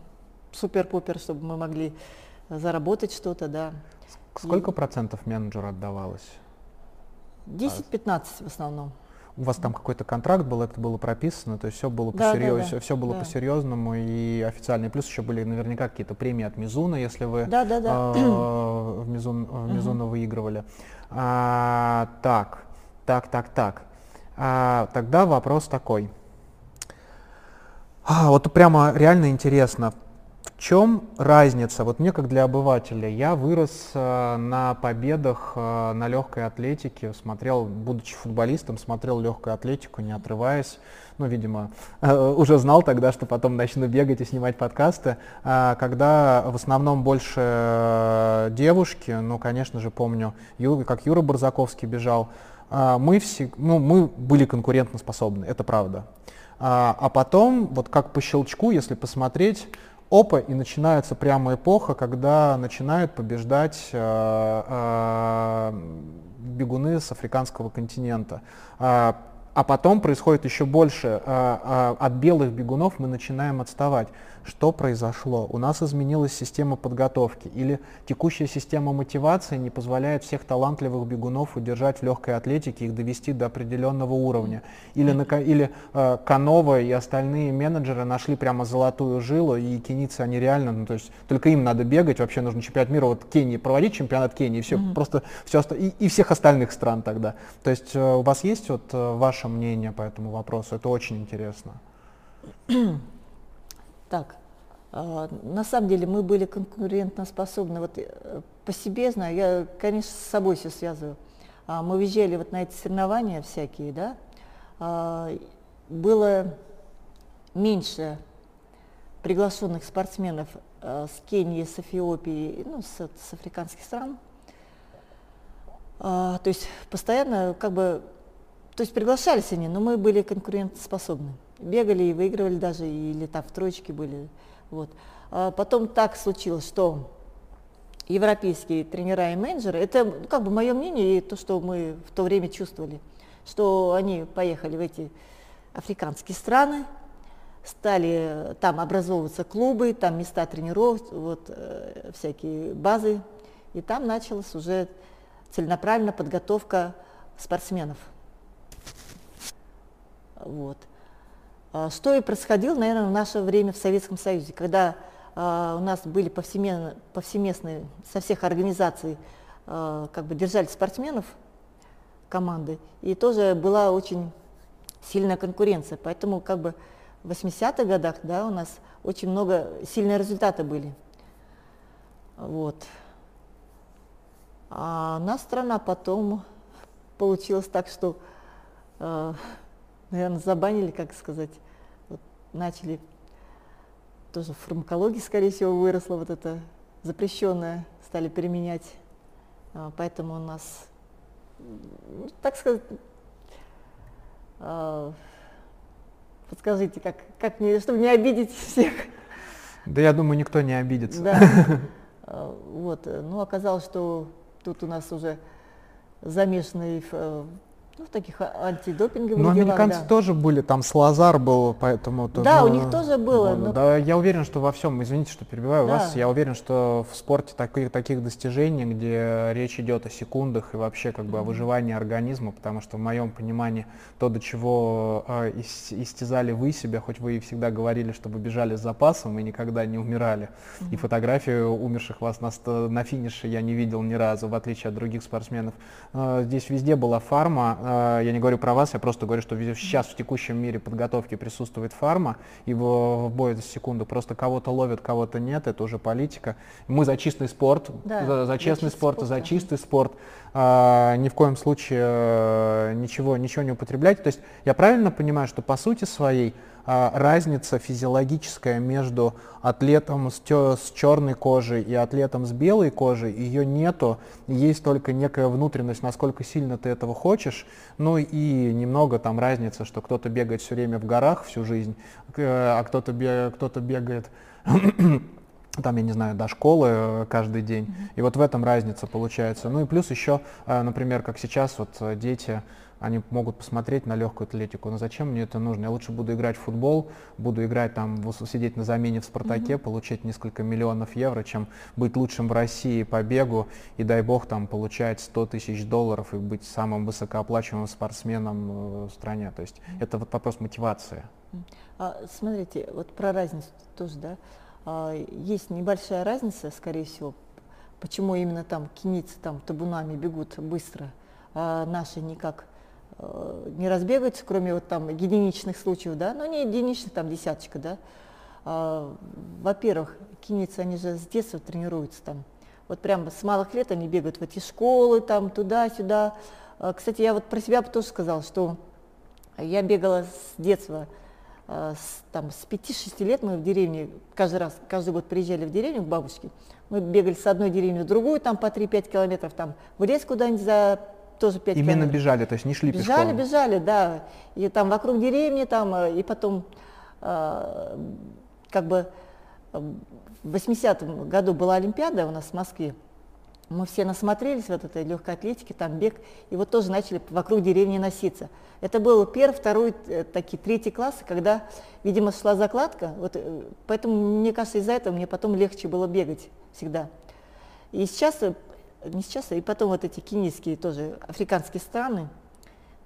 супер-пупер, чтобы мы могли заработать что-то, да. Сколько И... процентов менеджеру отдавалось? 10-15 в основном. У вас там какой-то контракт был, это было прописано, то есть все было да, посерьез, да, да. все было да. по-серьезному и официально. Плюс еще были наверняка какие-то премии от Мизуна, если вы да, да, да. Э, в, Мизун, в Мизуна угу. выигрывали. А, так, так, так, так. А, тогда вопрос такой. А, вот прямо реально интересно, в чем разница? Вот мне как для обывателя, я вырос э, на победах э, на легкой атлетике, смотрел, будучи футболистом, смотрел легкую атлетику, не отрываясь. Ну, видимо, э, уже знал тогда, что потом начну бегать и снимать подкасты. Э, когда в основном больше э, девушки, ну, конечно же, помню, Ю, как Юра Барзаковский бежал, а, мы, все, ну, мы были конкурентоспособны, это правда. А, а потом, вот как по щелчку, если посмотреть, опа, и начинается прямо эпоха, когда начинают побеждать э, э, бегуны с африканского континента. А, а потом происходит еще больше. Э, от белых бегунов мы начинаем отставать что произошло. У нас изменилась система подготовки или текущая система мотивации не позволяет всех талантливых бегунов удержать в легкой атлетике, их довести до определенного уровня. Или, на, или э, Канова и остальные менеджеры нашли прямо золотую жилу, и кенийцы они реально, ну, то есть только им надо бегать, вообще нужно чемпионат мира, вот Кении, проводить чемпионат Кении, и все, mm-hmm. просто все, и, и всех остальных стран тогда. То есть э, у вас есть вот э, ваше мнение по этому вопросу? Это очень интересно. Так, а, на самом деле мы были конкурентоспособны. Вот э, по себе знаю, я, конечно, с собой все связываю. А, мы въезжали вот на эти соревнования всякие, да, а, было меньше приглашенных спортсменов с Кении, с Эфиопии, ну, с, с африканских стран. То есть постоянно как бы, то есть приглашались они, но мы были конкурентоспособны. Бегали и выигрывали даже, или там в троечке были. Вот. А потом так случилось, что европейские тренера и менеджеры, это ну, как бы мое мнение и то, что мы в то время чувствовали, что они поехали в эти африканские страны, стали там образовываться клубы, там места тренеров, вот, э, всякие базы, и там началась уже целенаправленная подготовка спортсменов. Вот. А, что и происходило, наверное, в наше время в Советском Союзе, когда а, у нас были повсеместно, повсеместные со всех организаций а, как бы держали спортсменов команды, и тоже была очень сильная конкуренция. Поэтому как бы в 80-х годах да, у нас очень много, сильные результаты были. Вот. А наша страна потом получилось так, что, наверное, забанили, как сказать, начали, тоже в фармакологии, скорее всего, выросла вот это запрещенное, стали применять. А, поэтому у нас, ну, так сказать, а, подскажите, как, как мне, чтобы не обидеть всех. Да я думаю, никто не обидится. Да. А, вот, ну оказалось, что тут у нас уже замешанный э, ну, в таких а, антидопинговых Но делах, американцы да. тоже были, там Слазар был, поэтому... Да, у них тоже было. Но... Да, я уверен, что во всем, извините, что перебиваю да. вас, я уверен, что в спорте таких, таких достижений, где речь идет о секундах и вообще как бы о выживании организма, потому что в моем понимании то, до чего э, истязали вы себя, хоть вы и всегда говорили, что вы бежали с запасом и никогда не умирали. Mm-hmm. И фотографию умерших вас на, на финише я не видел ни разу, в отличие от других спортсменов. Э, здесь везде была фарма, я не говорю про вас, я просто говорю, что сейчас в текущем мире подготовки присутствует фарма, и в, в бой за секунду просто кого-то ловят, кого-то нет, это уже политика. Мы за чистый спорт, да, за, за честный спорт, спорт, за чистый спорт, ни в коем случае э, ничего, ничего не употреблять. То есть я правильно понимаю, что по сути своей а, разница физиологическая между атлетом с, с черной кожей и атлетом с белой кожей, ее нету, есть только некая внутренность, насколько сильно ты этого хочешь, ну и немного там разница, что кто-то бегает все время в горах всю жизнь, а кто-то бегает, кто бегает там, я не знаю, до школы э, каждый день. И вот в этом разница получается. Ну и плюс еще, э, например, как сейчас вот э, дети, они могут посмотреть на легкую атлетику, но зачем мне это нужно? Я лучше буду играть в футбол, буду играть там, сидеть на замене в «Спартаке», mm-hmm. получать несколько миллионов евро, чем быть лучшим в России по бегу и, дай бог, там получать 100 тысяч долларов и быть самым высокооплачиваемым спортсменом в стране. То есть mm-hmm. это вот вопрос мотивации. А, смотрите, вот про разницу тоже, да, есть небольшая разница, скорее всего, почему именно там киницы там табунами бегут быстро, а наши никак Э, не разбегаются, кроме вот там единичных случаев, да, но не единичных, там десяточка, да. А, во-первых, киницы, они же с детства тренируются там. Вот прям с малых лет они бегают в эти школы, там, туда-сюда. А, кстати, я вот про себя тоже сказала, что я бегала с детства, а, с, там, с 5-6 лет мы в деревне, каждый раз, каждый год приезжали в деревню к бабушке, мы бегали с одной деревни в другую, там по 3-5 километров, там в лес куда-нибудь за тоже 5 Именно километров. бежали, то есть не шли бежали, пешком? Бежали, бежали, да. И там вокруг деревни, там, э, и потом э, как бы в 80-м году была Олимпиада у нас в Москве. Мы все насмотрелись вот этой легкой атлетики, там бег, и вот тоже начали вокруг деревни носиться. Это был первый, второй, э, такие, третий класс, когда, видимо, шла закладка, вот, э, поэтому, мне кажется, из-за этого мне потом легче было бегать всегда. И сейчас не сейчас, и потом вот эти кенийские тоже африканские страны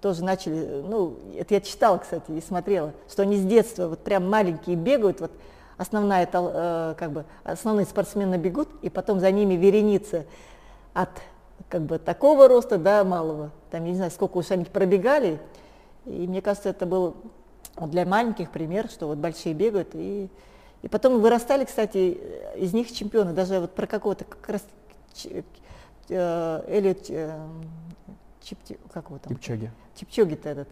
тоже начали, ну, это я читала, кстати, и смотрела, что они с детства вот прям маленькие бегают, вот основная, э, как бы, основные спортсмены бегут, и потом за ними вереница от как бы такого роста до малого. Там, я не знаю, сколько уж они пробегали, и мне кажется, это был для маленьких пример, что вот большие бегают, и, и потом вырастали, кстати, из них чемпионы, даже вот про какого-то как раз э, Эллиот э, Чипти, как его там? Чипчоги. Чипчоги-то этот.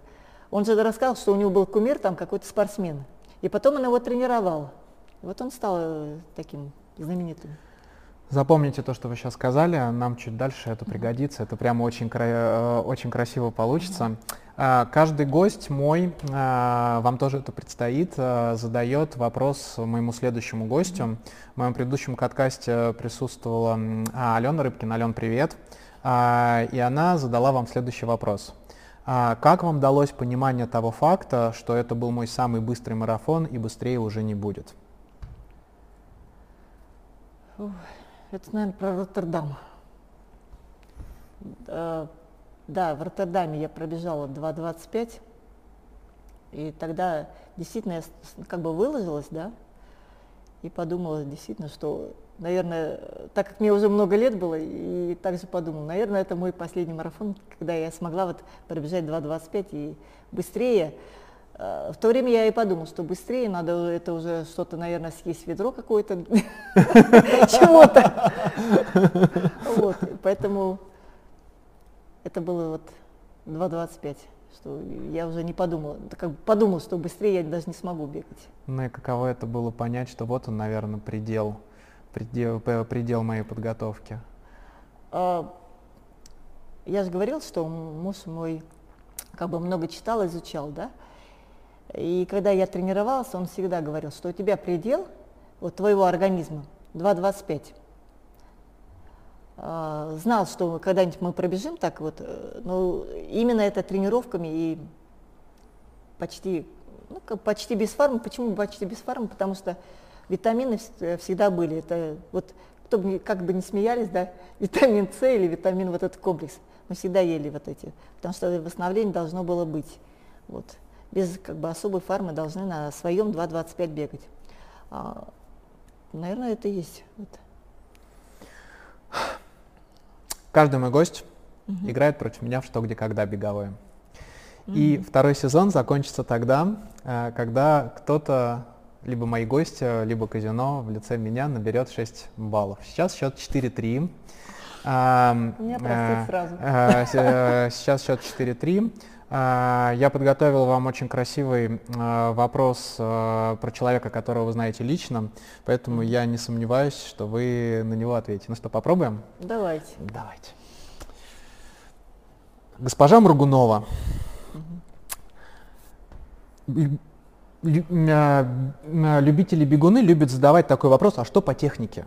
Он же рассказал, что у него был кумир там какой-то спортсмен. И потом он его тренировал. И вот он стал э, таким знаменитым. Запомните то, что вы сейчас сказали, нам чуть дальше это пригодится, это прямо очень, кра- э, очень красиво получится. Uh-huh. Каждый гость мой, э, вам тоже это предстоит, задает вопрос моему следующему гостю. В моем предыдущем подкасте присутствовала а, Алена Рыбкина. Ален, привет. И она задала вам следующий вопрос. Как вам далось понимание того факта, что это был мой самый быстрый марафон и быстрее уже не будет? Это, наверное, про Роттердам. Да, да, в Роттердаме я пробежала 2.25, и тогда действительно я как бы выложилась, да, и подумала действительно, что, наверное, так как мне уже много лет было, и также подумала, наверное, это мой последний марафон, когда я смогла вот пробежать 2.25 и быстрее. Э, в то время я и подумала, что быстрее надо это уже что-то, наверное, съесть ведро какое-то, чего-то. Вот, поэтому это было вот 2.25, что я уже не подумала, как бы подумала, что быстрее я даже не смогу бегать. Ну и каково это было понять, что вот он, наверное, предел, предел, предел моей подготовки? А, я же говорил, что муж мой как бы много читал, изучал, да, и когда я тренировался, он всегда говорил, что у тебя предел вот, твоего организма 2,25. А, знал, что когда-нибудь мы пробежим так вот, э, но именно это тренировками и почти, ну, почти без фарма. Почему почти без фарма? Потому что витамины всегда были. Это вот кто бы, как бы не смеялись, да, витамин С или витамин вот этот комплекс. Мы всегда ели вот эти, потому что восстановление должно было быть. Вот без как бы, особой фармы должны на своем 2.25 бегать. А, наверное, это и есть. Вот. Каждый мой гость угу. играет против меня в что, где, когда беговое. И второй сезон закончится тогда, э, когда кто-то, либо мои гости, либо казино в лице меня наберет 6 баллов. Сейчас счет 4-3. Меня простят сразу. Сейчас счет 4-3. А, я подготовил вам очень красивый а, вопрос а, про человека, которого вы знаете лично, поэтому я не сомневаюсь, что вы на него ответите. Ну что, попробуем? Давайте. Давайте. Госпожа Мургунова. Любители бегуны любят задавать такой вопрос, а что по технике?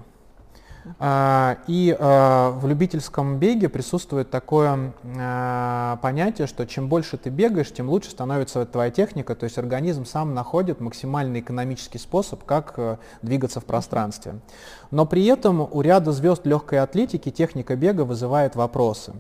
А, и а, в любительском беге присутствует такое а, понятие, что чем больше ты бегаешь, тем лучше становится твоя техника, то есть организм сам находит максимально экономический способ, как э, двигаться в пространстве. Но при этом у ряда звезд легкой атлетики техника бега вызывает вопросы.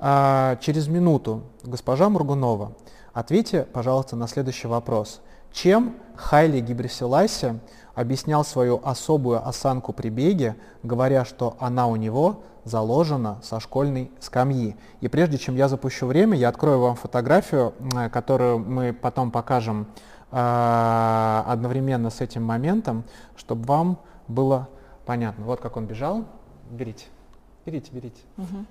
Через минуту, госпожа Мургунова, ответьте, пожалуйста, на следующий вопрос. Чем Хайли Гибрисиласи объяснял свою особую осанку при беге, говоря, что она у него заложена со школьной скамьи. И прежде чем я запущу время, я открою вам фотографию, которую мы потом покажем э, одновременно с этим моментом, чтобы вам было понятно. Вот как он бежал. Берите, берите, берите. Угу.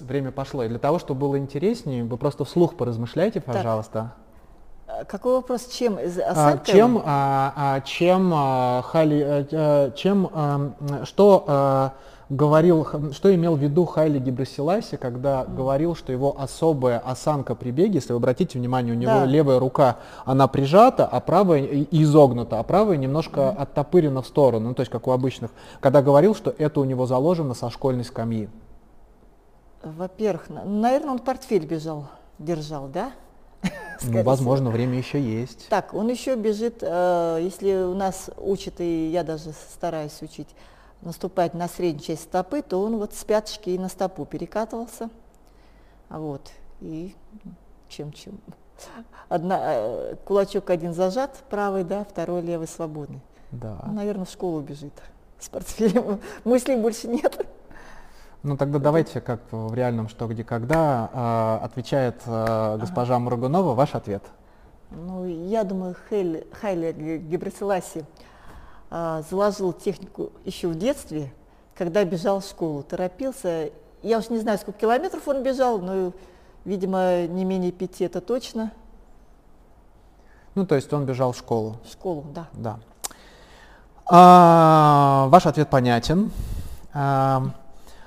Время пошло. И для того, чтобы было интереснее, вы просто вслух поразмышляйте, пожалуйста. Так. Какой вопрос? Чем? А, чем, а, а, чем, а, Хали, а, а, чем, а, что а, говорил, что имел в виду Хайли Гибрасиласи, когда mm. говорил, что его особая осанка при беге, если вы обратите внимание, у него да. левая рука, она прижата, а правая изогнута, а правая немножко mm. оттопырена в сторону, ну, то есть как у обычных, когда говорил, что это у него заложено со школьной скамьи. Во-первых, наверное, он портфель бежал, держал, да? Ну, возможно, время еще есть. Так, он еще бежит, э, если у нас учат, и я даже стараюсь учить, наступать на среднюю часть стопы, то он вот с пяточки и на стопу перекатывался. Вот, и чем-чем. Одна, э, кулачок один зажат, правый, да, второй левый свободный. Да. Ну, наверное, в школу бежит с портфелем. Мыслей больше нет. Ну тогда давайте, как в реальном «Что, где, когда», э, отвечает э, госпожа ага. Мургунова, ваш ответ. Ну, я думаю, Хейль, Хайле Гебресиласи э, заложил технику еще в детстве, когда бежал в школу, торопился. Я уж не знаю, сколько километров он бежал, но, видимо, не менее пяти, это точно. Ну, то есть он бежал в школу. В школу, да. Да. А, ваш ответ понятен. А,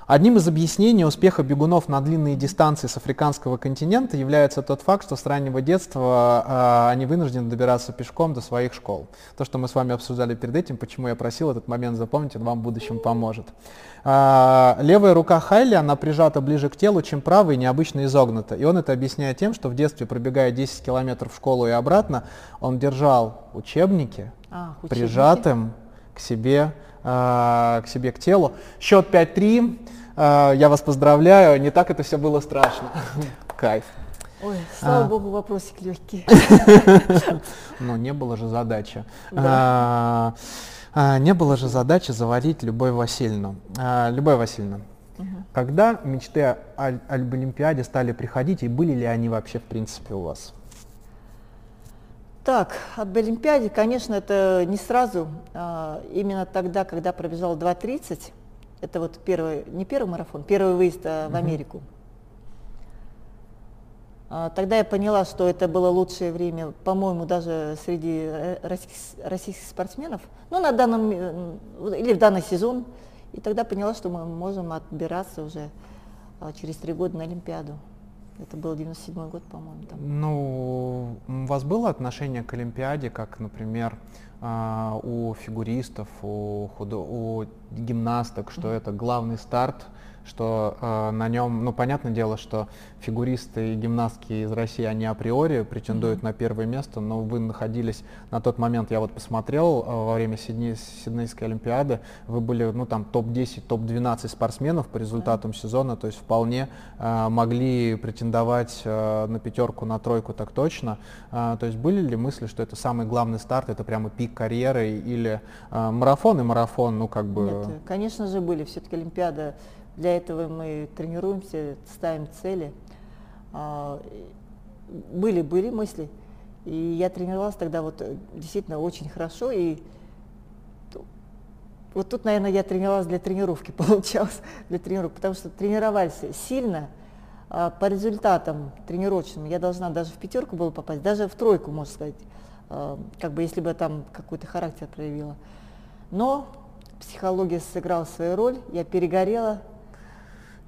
Одним из объяснений успеха бегунов на длинные дистанции с африканского континента является тот факт, что с раннего детства э, они вынуждены добираться пешком до своих школ. То, что мы с вами обсуждали перед этим, почему я просил этот момент запомнить, он вам в будущем поможет. Э, левая рука Хайли, она прижата ближе к телу, чем правая, необычно изогнута. И он это объясняет тем, что в детстве, пробегая 10 километров в школу и обратно, он держал учебники, а, учебники. прижатым к себе а, к себе, к телу. Счет 5-3. А, я вас поздравляю. Не так это все было страшно. Кайф. Ой, слава а. богу, вопросик легкий. Но не было же задачи. Да. А, не было же задачи завалить Любовь Васильевну. А, Любовь Васильевна, угу. когда мечты о, об Олимпиаде стали приходить, и были ли они вообще в принципе у вас? Так, об Олимпиаде, конечно, это не сразу. А, именно тогда, когда пробежал 2.30, это вот первый, не первый марафон, первый выезд а, в Америку. А, тогда я поняла, что это было лучшее время, по-моему, даже среди российских, российских спортсменов, ну, на данном, или в данный сезон. И тогда поняла, что мы можем отбираться уже через три года на Олимпиаду. Это был 97 год, по-моему. Там. Ну, у вас было отношение к Олимпиаде, как, например, а, у фигуристов, у, худо... у гимнасток, что это главный старт что э, на нем, ну, понятное дело, что фигуристы и гимнастки из России, они априори претендуют mm-hmm. на первое место, но вы находились на тот момент, я вот посмотрел э, во время Сидней, Сиднейской Олимпиады, вы были, ну, там, топ-10, топ-12 спортсменов по результатам mm-hmm. сезона, то есть вполне э, могли претендовать э, на пятерку, на тройку, так точно. Э, то есть были ли мысли, что это самый главный старт, это прямо пик карьеры или э, марафон и марафон, ну, как бы... Нет, конечно же были, все-таки Олимпиада для этого мы тренируемся, ставим цели. А, были, были мысли. И я тренировалась тогда вот э, действительно очень хорошо. И вот тут, наверное, я тренировалась для тренировки, получалось, для тренировки, потому что тренировались сильно, а по результатам тренировочным я должна даже в пятерку было попасть, даже в тройку, можно сказать, как бы если бы там какой-то характер проявила. Но психология сыграла свою роль, я перегорела.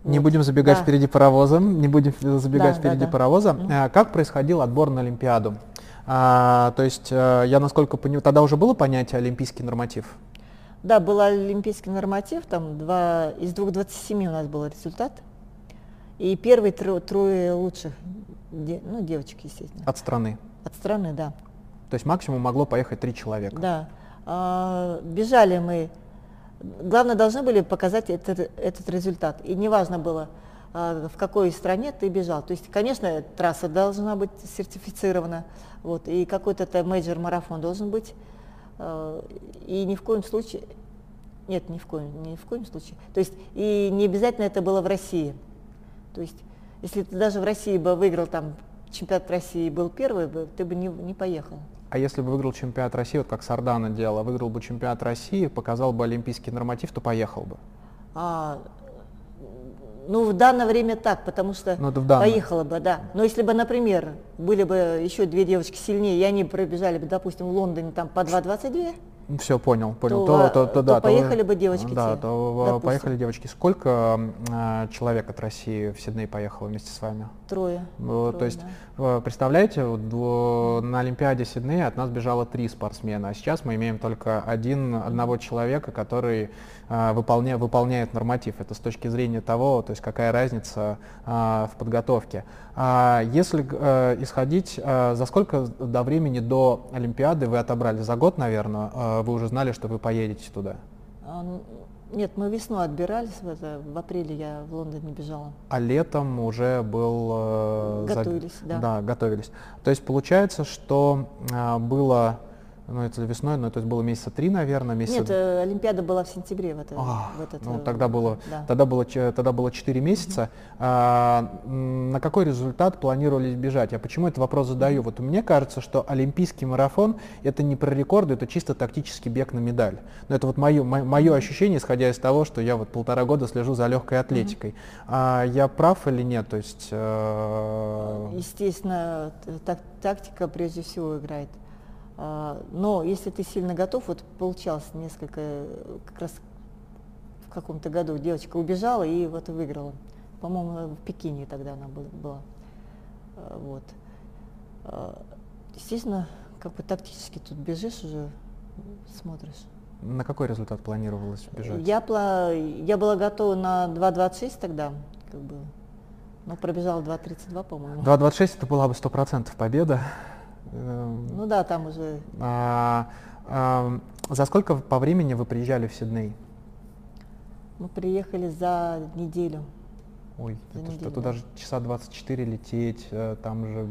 Не вот. будем забегать да. впереди паровоза, не будем забегать да, впереди да, да. паровоза. Mm-hmm. Как происходил отбор на Олимпиаду? А, то есть э, я насколько понимаю, тогда уже было понятие олимпийский норматив? Да, был олимпийский норматив, там два, из двух 27 у нас был результат. И первые тро, трое лучших, де, ну, девочек, естественно. От страны? От страны, да. То есть максимум могло поехать три человека? Да. А, бежали мы, главное, должны были показать этот, этот результат. И неважно было, а, в какой стране ты бежал. То есть, конечно, трасса должна быть сертифицирована, вот, и какой-то major марафон должен быть. А, и ни в коем случае, нет, ни в коем, ни в коем случае. То есть и не обязательно это было в России. То есть если ты даже в России бы выиграл там чемпионат России был первый, ты бы не, не поехал. А если бы выиграл чемпионат России, вот как Сардана делала, выиграл бы чемпионат России, показал бы олимпийский норматив, то поехал бы? А, ну, в данное время так, потому что ну, поехала бы, да. Но если бы, например, были бы еще две девочки сильнее, и они пробежали бы, допустим, в Лондоне там по 2.22, все, понял, понял. То, то, то, то, да, поехали то, бы девочки. Да, те, то допустим. поехали девочки. Сколько э, человек от России в Сидней поехало вместе с вами? Трое. Ну, Трое то есть, да. представляете, вот, на Олимпиаде Сиднея от нас бежало три спортсмена, а сейчас мы имеем только один, одного человека, который э, выполня, выполняет норматив. Это с точки зрения того, то есть какая разница э, в подготовке. А если э, исходить, за сколько до времени до Олимпиады вы отобрали? За год, наверное, вы уже знали, что вы поедете туда? А, нет, мы весной отбирались, в, это, в апреле я в Лондоне бежала. А летом уже был... Э, готовились, за... да. Да, готовились. То есть получается, что было ну, это весной, но это было месяца три, наверное, месяца... Нет, э, Олимпиада была в сентябре в, это, а, в этот... Ну, э, тогда было, да. тогда было, тогда было 4 месяца. Угу. А, на какой результат планировали бежать? Я почему этот вопрос задаю? Вот мне кажется, что олимпийский марафон это не про рекорды, это чисто тактический бег на медаль. Но это вот мое, мое ощущение, исходя из того, что я вот полтора года слежу за легкой атлетикой. Угу. А я прав или нет? То есть... Э... Естественно, так, тактика прежде всего играет. А, но если ты сильно готов, вот получалось несколько, как раз в каком-то году девочка убежала и вот выиграла. По-моему, в Пекине тогда она была. А, вот. А, естественно, как бы тактически тут бежишь уже, смотришь. На какой результат планировалось бежать? Я, я была готова на 2.26 тогда, как бы, но пробежала 2.32, по-моему. 2.26 это была бы 100% победа. Ну да, там уже. А, а, за сколько по времени вы приезжали в Сидней? Мы приехали за неделю. Ой, за это неделю, что, туда же часа 24 лететь, э, там же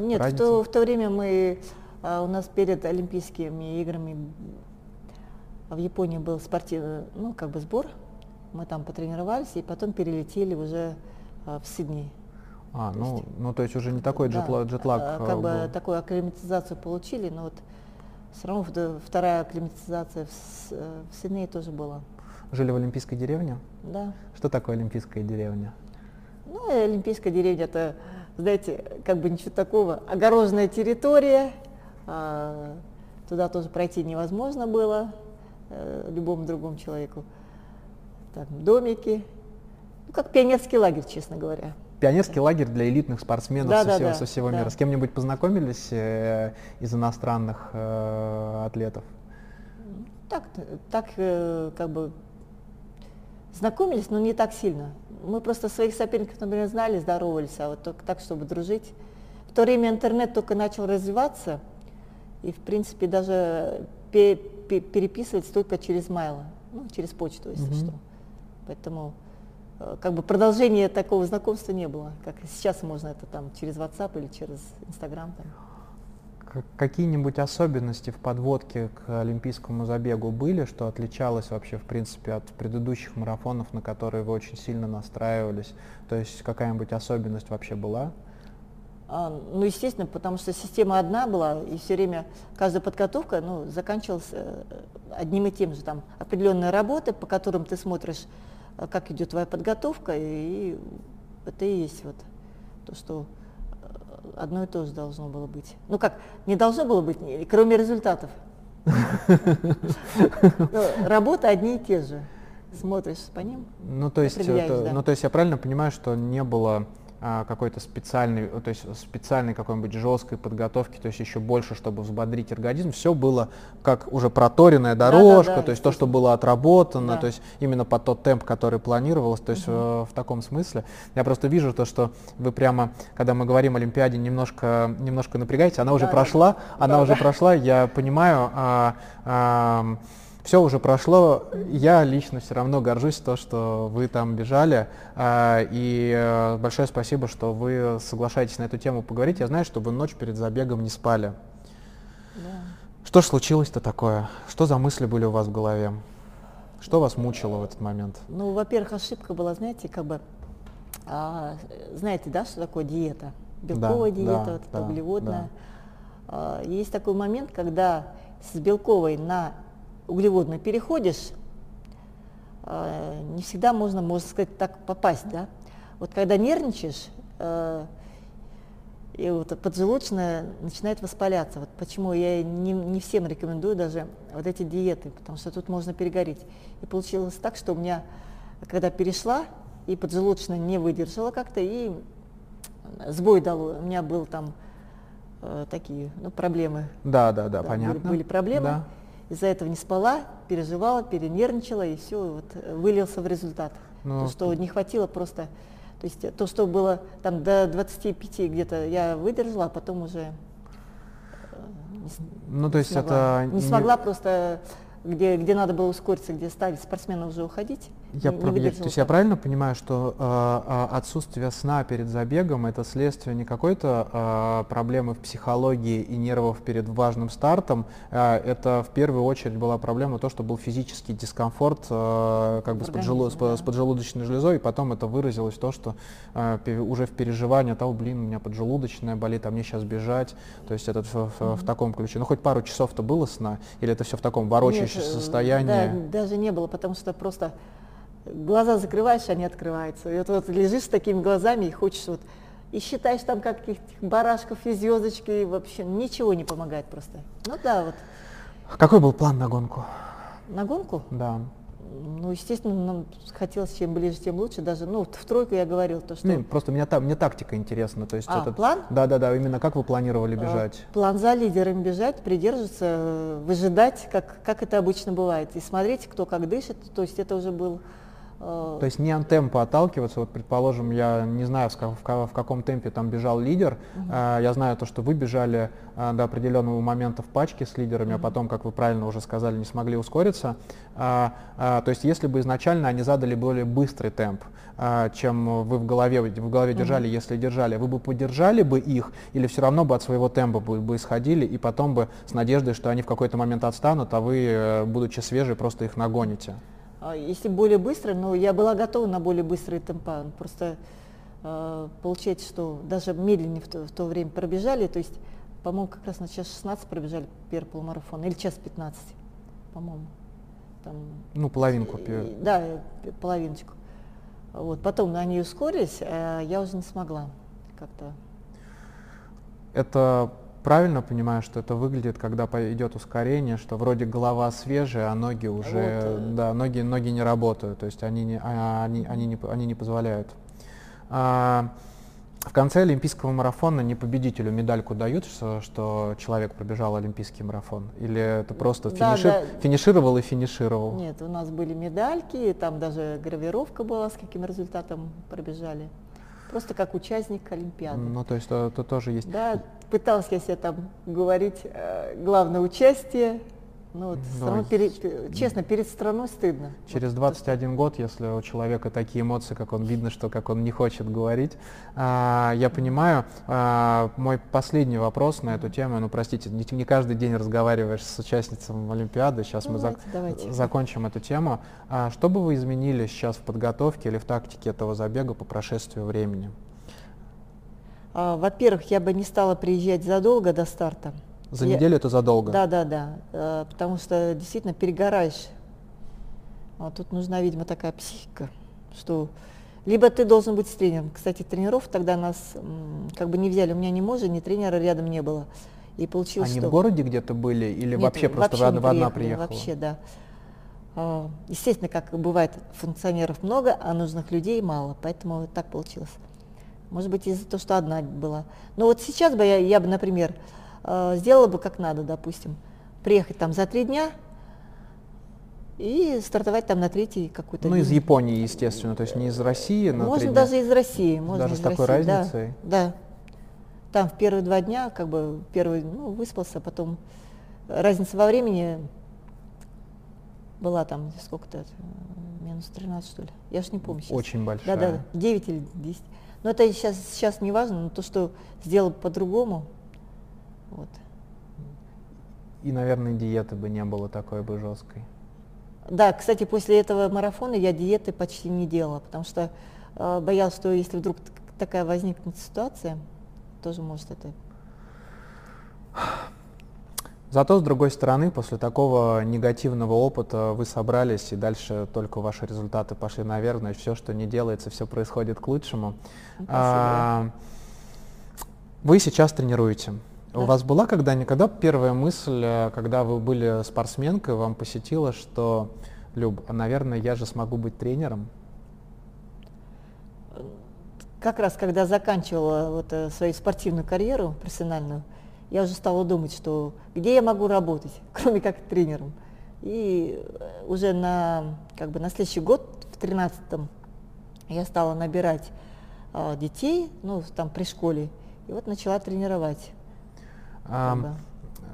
Нет, в то, в то время мы, а, у нас перед Олимпийскими играми в Японии был спортивный, ну, как бы сбор. Мы там потренировались и потом перелетели уже а, в Сидней. А, то ну, есть, ну то есть уже не такой да, джетлаг, джетлаг а, Как был. бы такую акклиматизацию получили, но вот все равно вторая акклиматизация в, в Сиднее тоже была. Жили в Олимпийской деревне? Да. Что такое Олимпийская деревня? Ну, Олимпийская деревня это, знаете, как бы ничего такого. Огороженная территория, а, туда тоже пройти невозможно было любому другому человеку. Там домики, ну, как пионерский лагерь, честно говоря. Пионерский лагерь для элитных спортсменов да, со, да, всего, да, со всего да. мира. С кем-нибудь познакомились э, из иностранных э, атлетов? Так, так э, как бы знакомились, но не так сильно. Мы просто своих соперников, например, знали, здоровались, а вот только так, чтобы дружить. В то время интернет только начал развиваться, и, в принципе, даже пе- пе- переписывать только через mail, ну, через почту, если mm-hmm. что. Поэтому как бы продолжения такого знакомства не было, как сейчас можно это там через WhatsApp или через Instagram. Там. Какие-нибудь особенности в подводке к олимпийскому забегу были, что отличалось вообще, в принципе, от предыдущих марафонов, на которые вы очень сильно настраивались? То есть какая-нибудь особенность вообще была? А, ну, естественно, потому что система одна была, и все время каждая подготовка ну, заканчивалась э, одним и тем же. Там определенные работы, по которым ты смотришь, э, как идет твоя подготовка, и это и есть вот то, что э, одно и то же должно было быть. Ну как, не должно было быть, кроме результатов. Работы одни и те же. Смотришь по ним. Ну то есть, ну то есть я правильно понимаю, что не было какой-то специальной, то есть специальной какой-нибудь жесткой подготовки, то есть еще больше, чтобы взбодрить организм. Все было как уже проторенная дорожка, да, да, да, то есть то, что было отработано, да. то есть именно под тот темп, который планировалось, то есть угу. в, в таком смысле. Я просто вижу то, что вы прямо, когда мы говорим о Олимпиаде, немножко, немножко напрягаетесь. Она уже да, прошла, да, она да, уже да. прошла, я понимаю. А, а, все уже прошло. Я лично все равно горжусь то, что вы там бежали. А, и э, большое спасибо, что вы соглашаетесь на эту тему поговорить. Я знаю, что вы ночь перед забегом не спали. Да. Что ж случилось-то такое? Что за мысли были у вас в голове? Что вас мучило в этот момент? Ну, во-первых, ошибка была, знаете, как бы, а, знаете, да, что такое диета? Белковая да, диета, да, вот, да, углеводная. Да. А, есть такой момент, когда с белковой на углеводный переходишь, э, не всегда можно, можно сказать, так попасть, да. Вот когда нервничаешь, э, и вот поджелудочная начинает воспаляться. Вот почему я не, не всем рекомендую даже вот эти диеты, потому что тут можно перегореть. И получилось так, что у меня, когда перешла, и поджелудочная не выдержала как-то, и сбой дало. У меня был там э, такие ну, проблемы. Да, да, да, да понятно. Были, были проблемы. Да из-за этого не спала, переживала, перенервничала, и все, вот вылился в результат. Ну, то, что не хватило просто, то есть то, что было там до 25 где-то я выдержала, а потом уже э, ну, то есть смогла. это... Не смогла просто где, где надо было ускориться, где ставить спортсмена уже уходить. Я, не, не я, то есть я правильно понимаю, что э, отсутствие сна перед забегом это следствие не какой-то э, проблемы в психологии и нервов перед важным стартом, э, это в первую очередь была проблема то, что был физический дискомфорт э, как бы с, поджелу, да. с поджелудочной железой, и потом это выразилось в то, что э, уже в переживании того, блин, у меня поджелудочная болит, а мне сейчас бежать, то есть это в, в, mm-hmm. в таком ключе. Ну хоть пару часов-то было сна, или это все в таком ворочающемся состоянии? Да, даже не было, потому что просто глаза закрываешь, они открываются. И вот, вот лежишь с такими глазами и хочешь вот и считаешь там каких-то барашков и звездочки, и вообще ничего не помогает просто. Ну да, вот. Какой был план на гонку? На гонку? Да. Ну, естественно, нам хотелось чем ближе, тем лучше. Даже, ну, в тройку я говорил, то что... Не, просто мне, мне тактика интересна. То есть а, этот... план? Да, да, да, именно как вы планировали а, бежать? А, план за лидером бежать, придерживаться, выжидать, как, как это обычно бывает. И смотреть, кто как дышит. То есть это уже был Э, То есть не от темпа отталкиваться, вот предположим, я не знаю, в, каком темпе там бежал лидер, э, я знаю то, что вы бежали э, до определенного момента в пачке с лидерами, -huh. а потом, как вы правильно уже сказали, не смогли ускориться. Э, э, то есть если бы изначально они задали более быстрый темп, э, чем вы в голове, в голове -huh. держали, если держали, вы бы поддержали бы их или все равно бы от своего темпа бы, бы исходили и потом бы с надеждой, что они в какой-то момент отстанут, а вы, э, будучи свежие, просто их нагоните? А, если более быстро, но я была готова на более быстрые темпа. Просто э, получается, что даже медленнее в то, в то время пробежали, то есть, по-моему, как раз на час 16 пробежали первый полумарафон, или час 15, по-моему. Там, ну, половинку. И, да, половиночку. Вот, потом они ускорились, а я уже не смогла как-то. Это правильно понимаю, что это выглядит, когда идет ускорение, что вроде голова свежая, а ноги уже, вот, да, ноги, ноги не работают, то есть они не, а, они, они не, они не позволяют. А, в конце олимпийского марафона не победителю медальку дают, что, что человек пробежал олимпийский марафон? Или это просто да, финиши... да. финишировал и финишировал? Нет, у нас были медальки, там даже гравировка была, с каким результатом пробежали. Просто как участник Олимпиады. Ну, то есть это, это тоже есть. Да, пыталась я себе там говорить э, главное участие. Ну, вот, ну, перед, честно, перед страной стыдно. Через 21 год, если у человека такие эмоции, как он видно, что как он не хочет говорить, а, я понимаю. А, мой последний вопрос на эту тему, ну простите, не, не каждый день разговариваешь с участницами Олимпиады, сейчас давайте, мы зак давайте. закончим эту тему. А, что бы вы изменили сейчас в подготовке или в тактике этого забега по прошествию времени? Во-первых, я бы не стала приезжать задолго до старта. За Я- неделю это задолго? Да, да, да. Э, Потому что действительно перегораешь. А тут нужна, видимо, такая психика, что либо ты должен быть с тренером. Кстати, тренеров тогда нас как бы не взяли. У меня ни мужа, ни тренера рядом не было. И получилось, Они что... в городе где-то были или Нет, вообще просто в не одна, в одна приехала? Вообще, да. А, Естественно, как бывает, функционеров много, а нужных людей мало, поэтому так получилось. Может быть, из-за того, что одна была. Но вот сейчас бы я, я бы, например, э, сделала бы как надо, допустим, приехать там за три дня и стартовать там на третий какой-то Ну, день. из Японии, естественно, то есть не из России, но Можно три дня. даже из России. Можно Даже из с такой России, да, разницей? Да. Там в первые два дня, как бы, первый, ну, выспался, потом разница во времени была там сколько-то, э, минус 13, что ли. Я ж не помню сейчас. Очень большая. Да, да, 9 или 10. Но это сейчас, сейчас не важно, но то, что сделал по-другому, вот. И, наверное, диеты бы не было такой бы жесткой. Да, кстати, после этого марафона я диеты почти не делала, потому что э, боялась, что если вдруг такая возникнет ситуация, тоже может это. Зато, с другой стороны, после такого негативного опыта вы собрались, и дальше только ваши результаты пошли наверх, значит, все, что не делается, все происходит к лучшему. Спасибо. А, Вы сейчас тренируете. У Да. вас была когда-никогда первая мысль, э, когда вы были спортсменкой, вам посетила, что, Люб, наверное, я же смогу быть тренером? Как раз когда заканчивала вот, э, свою спортивную карьеру профессиональную, я уже стала думать, что где я могу работать, кроме как тренером. И э, уже на, как бы, на следующий год, в 13-м, я стала набирать а, детей, ну, там при школе, и вот начала тренировать. Бы.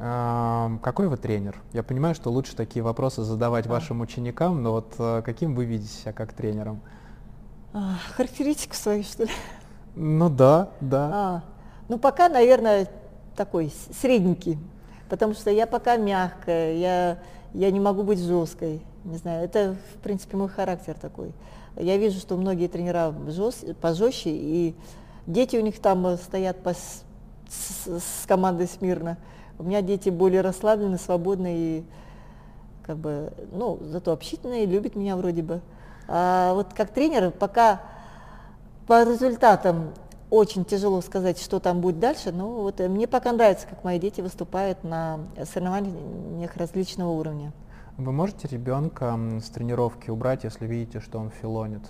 ам, какой вы тренер? Я понимаю, что лучше такие вопросы задавать Да. вашим ученикам, но вот э, каким вы видите себя как тренером? А, характеристику свою, что ли? Ну да, да. А, ну, пока, наверное, такой средненький, потому что я пока мягкая, я, я не могу быть жесткой, не знаю, это, в принципе, мой характер такой. Я вижу, что многие тренера жест- пожестче, и дети у них там э, стоят пос- с, с командой смирно. У меня дети более расслаблены, свободны и как бы, ну, зато общительные, любят меня вроде бы. А вот как тренер пока по результатам очень тяжело сказать, что там будет дальше, но вот э, мне пока нравится, как мои дети выступают на соревнованиях различного уровня. Вы можете ребенка с тренировки убрать, если видите, что он филонит?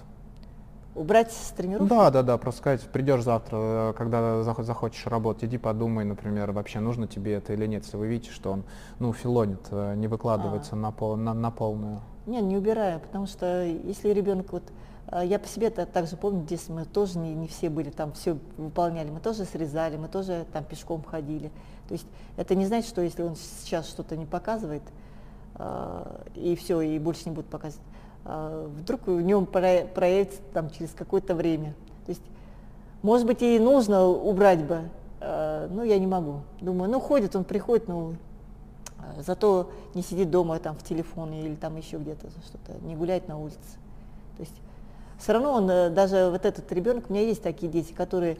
Убрать с тренировки? Да, да, да, просто сказать, придешь завтра, э, когда захо- захочешь работать, иди подумай, например, вообще нужно тебе это или нет, если вы видите, что он, ну, филонит, э, не выкладывается на, пол, на, на полную. Не, не убираю, потому что если ребенок вот а, я по себе -то также помню, детстве мы тоже не, не все были там, все выполняли, мы тоже срезали, мы тоже там пешком ходили. То есть это не значит, что если он сейчас что-то не показывает, а, и все, и больше не будет показывать, а, вдруг в нем про- проявится там через какое-то время. То есть, может быть, и нужно убрать бы, а, но я не могу. Думаю, ну ходит, он приходит, ну а, зато не сидит дома там в телефоне или там еще где-то что-то, не гуляет на улице. То есть все равно он, э, даже вот этот ребенок, у меня есть такие дети, которые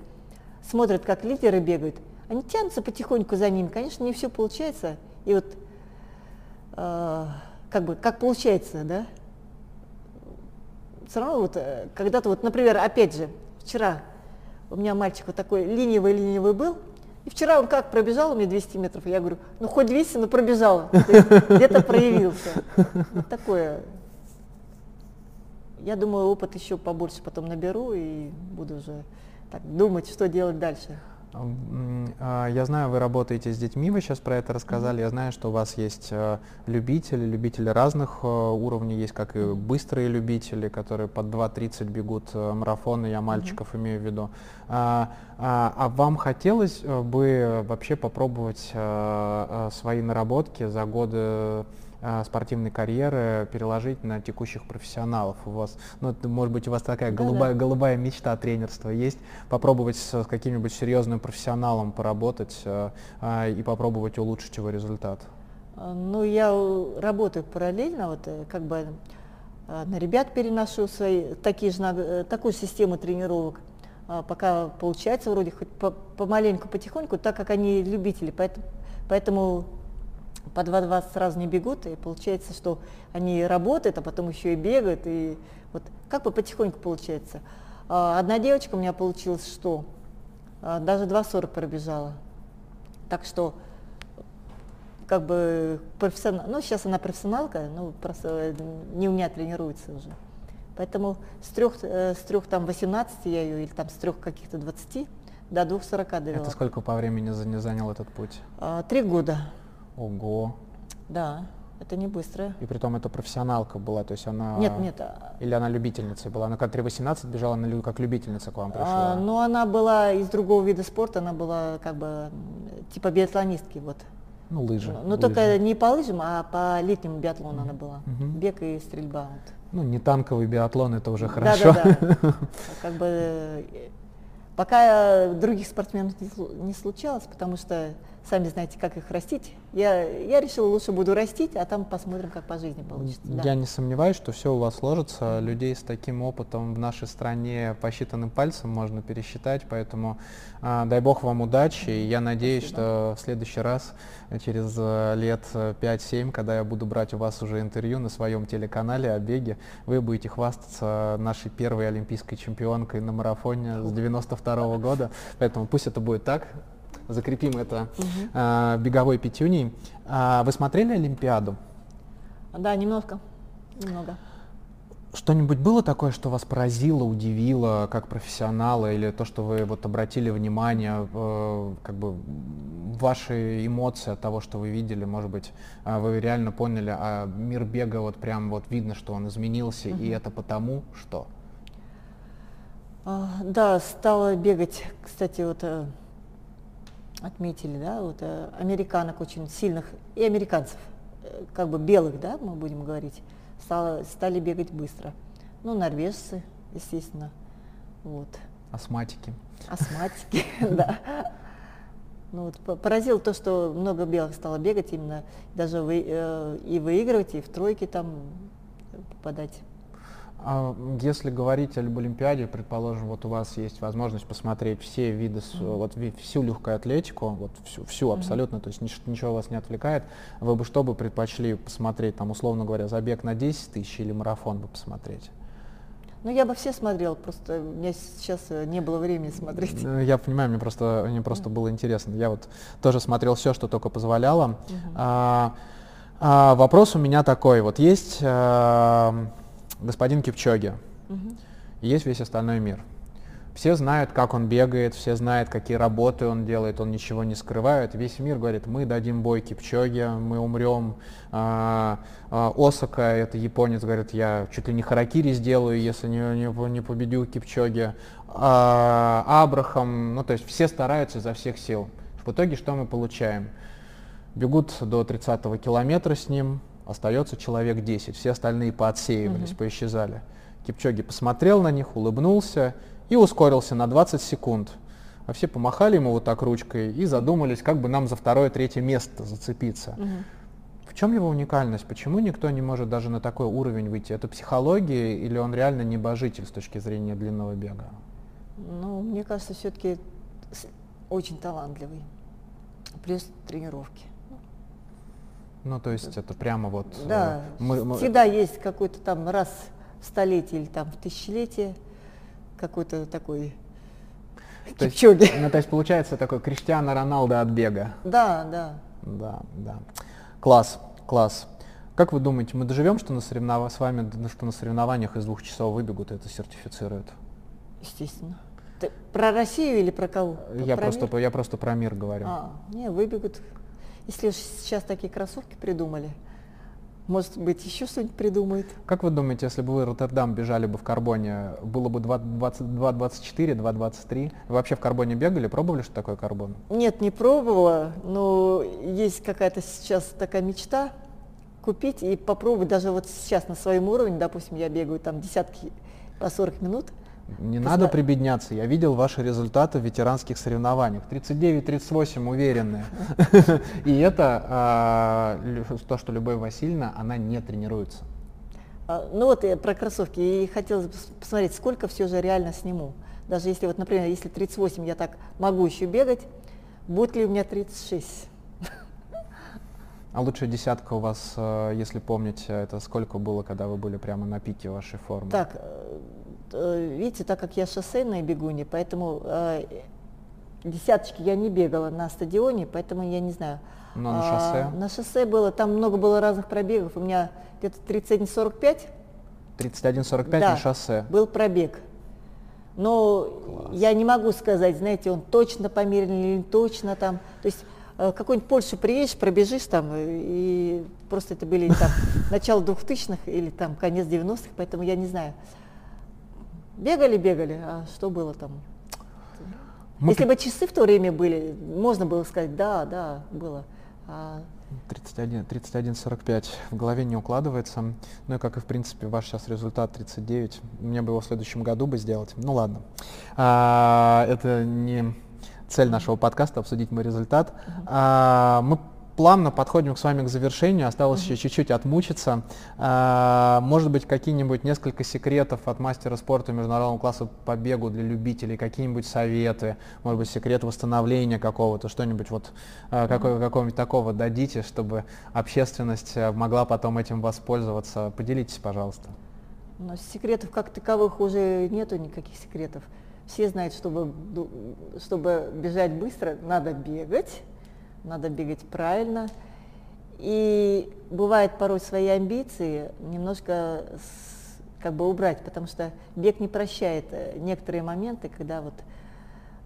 смотрят, как лидеры бегают, они тянутся потихоньку за ними, конечно, не все получается, и вот э, как бы, как получается, да, все равно вот, э, когда-то вот, например, опять же, вчера у меня мальчик вот такой ленивый-ленивый был, и вчера он как пробежал у меня 200 метров, я говорю, ну хоть 200, но пробежал, где-то проявился. Вот такое. Я думаю, опыт еще побольше потом наберу и буду уже так думать, что делать дальше. А, Я знаю, вы работаете с детьми, вы сейчас про это рассказали. Я знаю, что у вас есть э, любители, любители разных э, уровней, есть как и быстрые любители, которые под 2.30 бегут э, марафоны, я мальчиков имею в виду. А, а- а вам хотелось бы вообще попробовать свои наработки за годы спортивной карьеры переложить на текущих профессионалов у вас? Ну, это, может быть, у вас такая Да-да. голубая, голубая мечта тренерства есть? Попробовать с, с каким-нибудь серьезным профессионалом поработать э, а, и попробовать улучшить его результат? А, Ну, я э, работаю параллельно, вот э, как бы э, на ребят переношу свои, такие же, э, такую систему тренировок. а, пока получается вроде хоть по, помаленьку, потихоньку, так как они любители, поэтому, поэтому по 2-20 сразу не бегут, и получается, что они работают, а потом еще и бегают, и вот как бы потихоньку получается. А, одна девочка у меня получилась, что а, даже 2.40 пробежала. Так что как бы профессионал, ну сейчас она профессионалка, ну просто не у меня тренируется уже. Поэтому с трех, э, с трех там 18 я ее, или там с трех каких-то 20 до 2.40 довела. Это сколько по времени занял этот путь? А, три года. Ого. Да, это не быстро. И при том это профессионалка была, то есть она... Нет, нет. А или она любительницей была? Она как 3.18 бежала, она как любительница к вам пришла? А, ну, она была из другого вида спорта, она была как бы типа биатлонистки, вот. Ну, лыжи. Ну, лыжи. только не по лыжам, а по летнему биатлону mm-hmm. она была. Mm-hmm. Бег и стрельба. Вот. Ну, не танковый биатлон, это уже хорошо. Да, да, да. Как бы пока других спортсменов не случалось, потому что сами знаете, как их растить. Я, я решила, лучше буду растить, а там посмотрим, как по жизни получится. Я да. не сомневаюсь, что все у вас сложится. Людей с таким опытом в нашей стране посчитанным пальцем можно пересчитать, поэтому а, дай бог вам удачи. И я надеюсь, Спасибо. что в следующий раз, через э, лет 5-7, когда я буду брать у вас уже интервью на своем телеканале о беге, вы будете хвастаться нашей первой олимпийской чемпионкой на марафоне с 92 -го года. Поэтому пусть это будет так закрепим это угу. э, беговой пятюней. А, вы смотрели Олимпиаду? Да, немножко. Немного. Что-нибудь было такое, что вас поразило, удивило, как профессионала, или то, что вы вот обратили внимание, э, как бы ваши эмоции от того, что вы видели, может быть, э, вы реально поняли, а мир бега вот прям вот видно, что он изменился, угу. и это потому что? А, да, стала бегать, кстати, вот э, отметили, да, вот э, американок очень сильных и американцев, э, как бы белых, да, мы будем говорить, стало, стали бегать быстро. Ну, норвежцы, естественно, вот. Астматики. Астматики, да. Ну, вот, поразило то, что много белых стало бегать именно, даже вы, э, и выигрывать, и в тройке там попадать. А если говорить об Олимпиаде, предположим, вот у вас есть возможность посмотреть все виды, mm-hmm. вот всю легкую атлетику, вот всю, всю абсолютно, то есть нич- ничего вас не отвлекает, вы бы что бы предпочли посмотреть, там, условно говоря, забег на 10 тысяч или марафон бы посмотреть? Ну, я бы все смотрел, просто у меня сейчас э, не было времени смотреть. Я понимаю, мне просто, мне просто mm-hmm. было интересно. Я вот тоже смотрел все, что только позволяло. Mm-hmm. А, а, вопрос у меня такой, вот есть... А, господин Кипчоги, угу. и есть весь остальной мир. Все знают, как он бегает, все знают, какие работы он делает, он ничего не скрывает. Весь мир говорит, мы дадим бой Кипчоге, мы умрем. А, а, Осака, это японец, говорит, я чуть ли не харакири сделаю, если не, не, не победю Кипчоге. А, Абрахам, ну то есть все стараются изо всех сил. В итоге что мы получаем? Бегут до 30-го километра с ним, остается человек 10, все остальные поотсеивались, угу. поисчезали. Кипчоги посмотрел на них, улыбнулся и ускорился на 20 секунд. А все помахали ему вот так ручкой и задумались, как бы нам за второе-третье место зацепиться. Угу. В чем его уникальность? Почему никто не может даже на такой уровень выйти? Это психология или он реально небожитель с точки зрения длинного бега? Ну, мне кажется, все-таки очень талантливый. Плюс тренировки. Ну, то есть это прямо вот... Э, да, мы, мы... всегда есть какой-то там раз в столетие или там в тысячелетие какой-то такой то кипчоги. Есть, ну, то есть получается такой Криштиано Роналдо от бега. Да, да. Да, да. Класс, класс. Как вы думаете, мы доживем, что на соревнов... с вами, что на соревнованиях из двух часов выбегут и это сертифицируют? Естественно. Ты про Россию или про кого? Я, про просто, мир? я просто про мир говорю. А, не, выбегут если сейчас такие кроссовки придумали, может быть, еще что-нибудь придумают. Как вы думаете, если бы вы Роттердам бежали бы в карбоне, было бы 2.24, 2.23? Вы вообще в карбоне бегали, пробовали, что такое карбон? Нет, не пробовала, но есть какая-то сейчас такая мечта купить и попробовать даже вот сейчас на своем уровне, допустим, я бегаю там десятки по 40 минут, не надо зна... прибедняться. Я видел ваши результаты в ветеранских соревнованиях. 39-38 уверенные. И это а, то, что Любовь Васильевна, она не тренируется. А, ну вот про кроссовки. И хотелось бы посмотреть, сколько все же реально сниму. Даже если, вот, например, если 38 я так могу еще бегать, будет ли у меня 36? А лучшая десятка у вас, э, если помните, это сколько было, когда вы были прямо на пике вашей формы? Так, э, э, видите, так как я шоссейная бегунья, поэтому десяточки я не бегала на стадионе, поэтому я не знаю. Но на шоссе? А, на шоссе было, там много было разных пробегов. У меня где-то 31-45. 31-45 да, на шоссе? был пробег. Но Класс. я не могу сказать, знаете, он точно померен или не точно там. То есть э, какой-нибудь Польшу приедешь, пробежишь там, э, и просто это были там начало 2000-х или там конец 90-х, поэтому я не знаю. Бегали, бегали, а что было там? Мы... Если бы часы в то время были, можно было сказать, да, да, было. А 31, 31, 45 в голове не укладывается. Ну и как и в принципе ваш сейчас результат 39. Мне бы его в следующем году бы сделать. Ну ладно. А, это не цель нашего подкаста обсудить мой результат. А, мы плавно подходим с вами к завершению, осталось еще чуть-чуть отмучиться. А, может быть, какие-нибудь несколько секретов от мастера спорта международного класса по бегу для любителей, какие-нибудь советы, может быть, секрет восстановления какого-то, что-нибудь вот какого, какого-нибудь такого дадите, чтобы общественность э, могла потом этим воспользоваться. Поделитесь, пожалуйста. Нас секретов как таковых уже нету никаких секретов. Все знают, чтобы, чтобы бежать быстро, надо бегать надо бегать правильно. И бывает порой свои амбиции немножко как бы убрать, потому что бег не прощает э, некоторые моменты, когда вот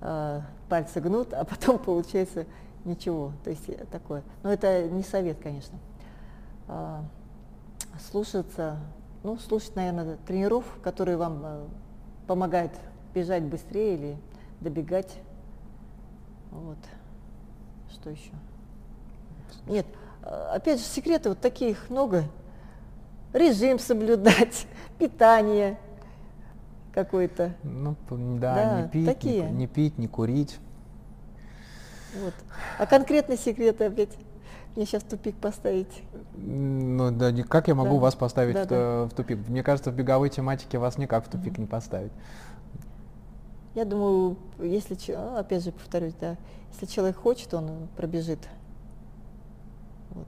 э, пальцы гнут, а потом получается ничего. То есть э, такое. Но это не совет, конечно. Э, слушаться, ну, слушать, наверное, тренеров, которые вам э, помогают бежать быстрее или добегать. Вот. Что еще? Нет, а, опять же, секреты вот таких много. Режим соблюдать, питание какое-то. Ну, да, да не пить, такие. Не, не пить, не курить. Вот. А конкретные секреты опять мне сейчас тупик поставить. Ну да, как я могу да. вас поставить да, в, да. в тупик? Мне кажется, в беговой тематике вас никак в тупик mm-hmm. не поставить. Я думаю, если, опять же повторюсь, да, если человек хочет, он пробежит. Вот.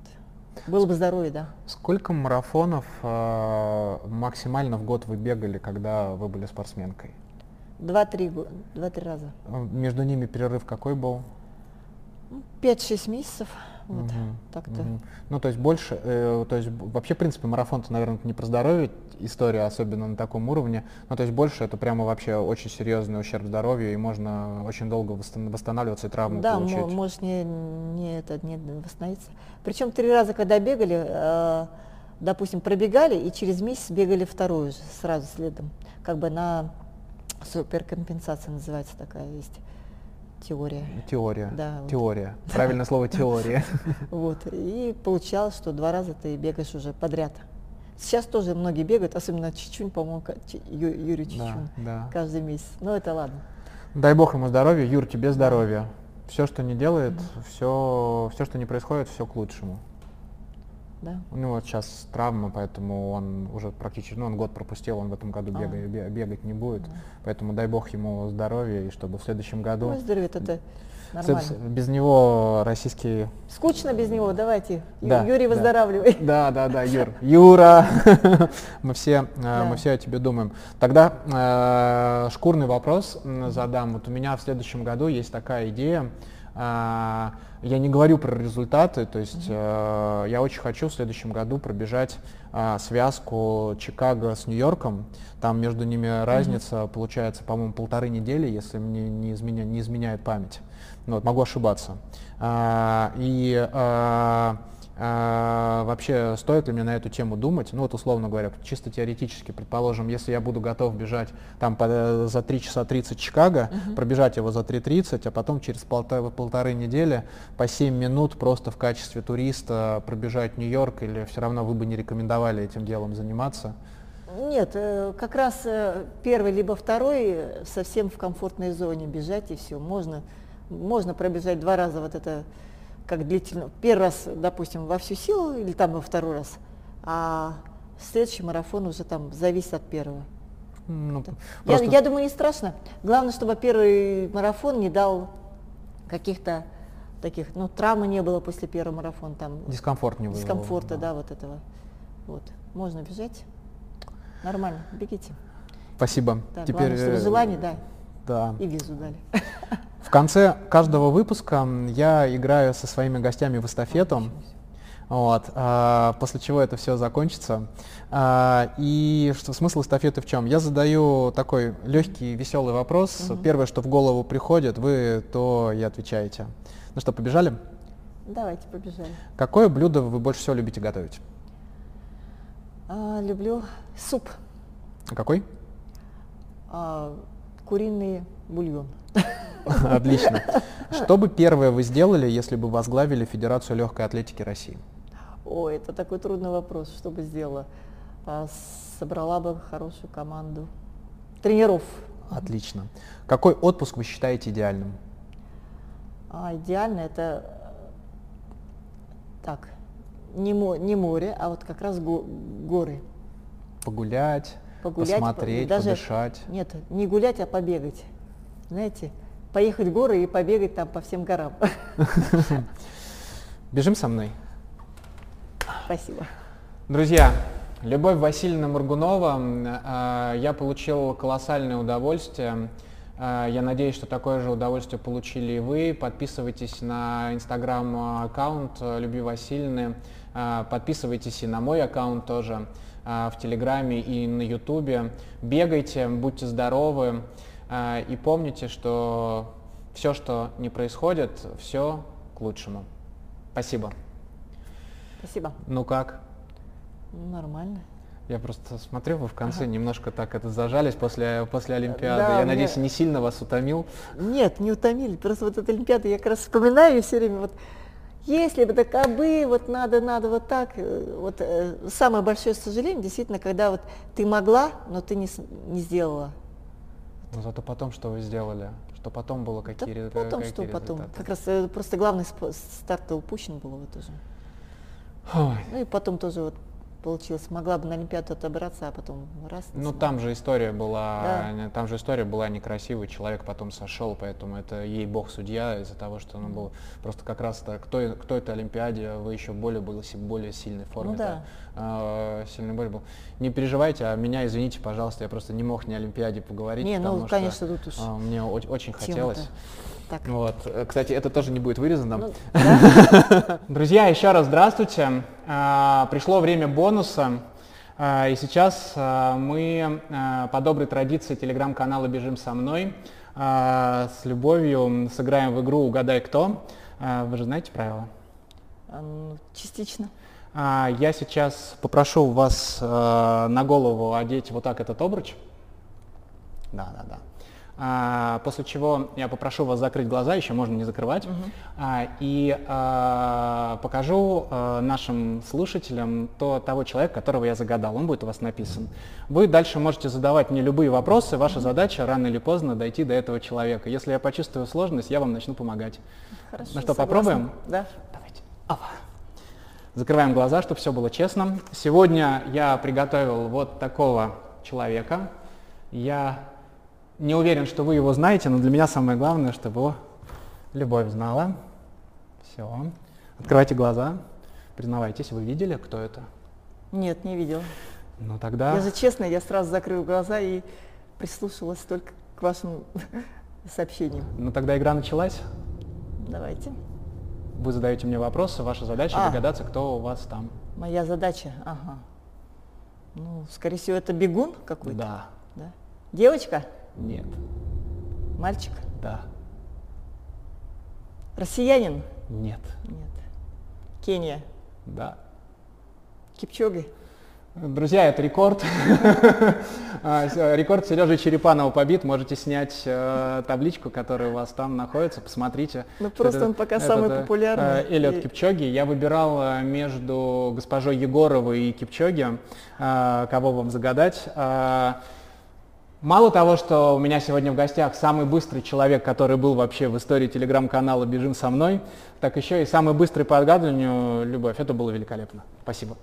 Было бы здоровье, да. Сколько марафонов э, максимально в год вы бегали, когда вы были спортсменкой? Два-три два-три раза. Между ними перерыв какой был? Пять-шесть месяцев. Вот, угу, так-то. Угу. Ну, то есть больше, э, то есть вообще, в принципе, марафон-то, наверное, не про здоровье история, особенно на таком уровне. Ну, то есть больше это прямо вообще очень серьезный ущерб здоровью, и можно очень долго восстанавливаться и травмы да, получить. Да, может не, не, это, не восстановиться. Причем три раза, когда бегали, э, допустим, пробегали, и через месяц бегали вторую же, сразу следом. Как бы на суперкомпенсация называется такая есть. Теория. Теория. Да. Теория. Вот. Правильное слово теория. Вот. И получалось, что два раза ты бегаешь уже подряд. Сейчас тоже многие бегают, особенно Чичунь, по-моему, Юрий Чичунь, да, да. каждый месяц. Но это ладно. Дай бог ему здоровья. Юр, тебе здоровья. Все, что не делает, mm-hmm. все, все, что не происходит, все к лучшему. Да. У него сейчас травма, поэтому он уже практически, ну, он год пропустил, он в этом году а. бегать, бегать не будет. Да. Поэтому дай бог ему здоровья, и чтобы в следующем году... Выздороветь, это нормально. Без него российский... Скучно без него, давайте. Да, Юрий, выздоравливай. Да, да, да, Юр. Юра, мы все, э, да. мы все о тебе думаем. Тогда э, шкурный вопрос задам. Вот у меня в следующем году есть такая идея, а, я не говорю про результаты, то есть mm-hmm. я очень хочу в следующем году пробежать а, связку Чикаго с Нью-Йорком. Там между ними разница mm-hmm. получается, по-моему, полторы недели, если мне не, изменя, не изменяет память. Ну, вот, могу ошибаться. и а, вообще стоит ли мне на эту тему думать? Ну вот условно говоря, чисто теоретически, предположим, если я буду готов бежать там по, за 3 часа 30 Чикаго, uh-huh. пробежать его за 3.30, а потом через полторы, полторы недели по 7 минут просто в качестве туриста пробежать Нью-Йорк, или все равно вы бы не рекомендовали этим делом заниматься? Нет, э, как раз э, первый либо второй совсем в комфортной зоне бежать и все. Можно, можно пробежать два раза вот это как длительно. Первый раз, допустим, во всю силу или там во второй раз, а следующий марафон уже там зависит от первого. Ну, Я, просто- я думаю, не страшно. Главное, чтобы первый марафон не дал каких-то таких, ну, травмы не было после первого марафона, там, Дискомфорт не вызвал. дискомфорта, да, вот этого. Вот. Можно бежать. Нормально, бегите. Спасибо. Да, Теперь главное, чтобы э, желание, да, Да. и визу дали. В конце каждого выпуска я играю со своими гостями в эстафету. Вот, а, после чего это все закончится. А, и что смысл эстафеты в чем? Я задаю такой легкий, веселый вопрос. Первое, что в голову приходит, вы то и отвечаете. Ну что, побежали? Давайте, побежали. Какое блюдо вы больше всего любите готовить? А, люблю суп, Какой? а, куриный бульон. Отлично. Что бы первое вы сделали, если бы возглавили Федерацию легкой атлетики России? Ой, это такой трудный вопрос, что бы сделала. А, собрала бы хорошую команду тренеров. Отлично. Какой отпуск вы считаете идеальным? А идеально это так, не, мо- не море, а вот как раз го- горы. Погулять, Погулять, по- посмотреть, даже- подышать. Нет, не гулять, а побегать. Знаете, поехать в горы и побегать там по всем горам. Бежим со мной. Спасибо. Друзья, Любовь Васильевна Моргунова, м, э, я получил колоссальное удовольствие. Э, Я надеюсь, что такое же удовольствие получили и вы. Подписывайтесь на инстаграм-аккаунт э, Любви Васильевны. Подписывайтесь и на мой аккаунт тоже в Телеграме и на Ютубе. Бегайте, будьте здоровы э, и помните, что все, что не происходит, все к лучшему. Спасибо. Спасибо. Ну как? Нормально. Я просто смотрю, вы в конце немножко так это зажались после, после Олимпиады. Да, Я мне- надеюсь, не сильно вас утомил. Нет, не утомили. Просто вот эта Олимпиада, я как раз вспоминаю все время, вот если бы так бы, вот надо, надо вот так. э, Вот э, самое большое сожаление, действительно, когда вот ты могла, но ты не, не сделала. Но зато потом что вы сделали? Что потом было? Да Какие, ре- потом какие что потом? Как раз э, просто главный старт упущен был вот тоже. Ой, Ну и потом тоже вот получилось, могла бы на Олимпиаду отобраться, а потом раз. Ну смогла. там же история была, Да. не- там же история была некрасивая, человек потом сошел, поэтому это ей бог судья из-за того, что он был просто как раз так, к той, к той-то Олимпиаде вы еще более были более сильной форме, Ну да. а, сильный боль был. Не переживайте, а меня извините, пожалуйста, я просто не мог ни Олимпиаде поговорить, Не, ну, потому конечно, что тут уж а, мне очень хотелось. Так. Вот. Э, Кстати, это тоже не будет вырезано. Ну, да? Друзья, еще раз здравствуйте. А, Пришло время бонуса. А, И сейчас а, мы по доброй традиции телеграм-канала «Бежим со мной» с любовью сыграем в игру «Угадай кто». Вы же знаете правила? Ну, Частично. Я сейчас попрошу вас на голову одеть вот так этот обруч. Да, да, да. А, после чего я попрошу вас закрыть глаза, еще можно не закрывать, А, и а, покажу а, нашим слушателям то, того человека, которого я загадал. Он будет у вас написан. Вы дальше можете задавать мне любые вопросы. Ваша задача рано или поздно дойти до этого человека. Если я почувствую сложность, я вам начну помогать. Хорошо. Ну что, согласна. попробуем? Да. Давайте. Опа. Закрываем глаза, чтобы все было честно. Сегодня я приготовил вот такого человека. Я не уверен, что вы его знаете, но для меня самое главное, чтобы его любовь знала. Все. Открывайте глаза. Признавайтесь, вы видели, кто это? Нет, не видела. Ну тогда... Я же честно, я сразу закрыла глаза и прислушалась только к вашим сообщениям. Ну тогда игра началась. Давайте. Вы задаете мне вопросы, ваша задача А. догадаться, кто у вас там. Моя задача, ага. Ну, скорее всего, это бегун какой-то. Да. Да. Девочка? Нет. Мальчик? Да. Россиянин? Нет. Нет. Кения? Да. Кипчоги? Друзья, это рекорд. А, с- Рекорд Сережи Черепанова побит. Можете снять э, табличку, которая у вас там находится. Посмотрите. Ну, просто Это- он пока это, самый э, популярный. э, Эллиот И- Кипчоги. Я выбирал э, между госпожой Егоровой и Кипчоги, э, кого вам загадать. Мало того, что у меня сегодня в гостях самый быстрый человек, который был вообще в истории телеграм-канала «Бежим со мной», так еще и самый быстрый по отгадыванию «Любовь». Это было великолепно. Спасибо.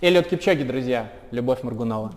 Эллиот Кипчоги, друзья. Любовь Маргунова.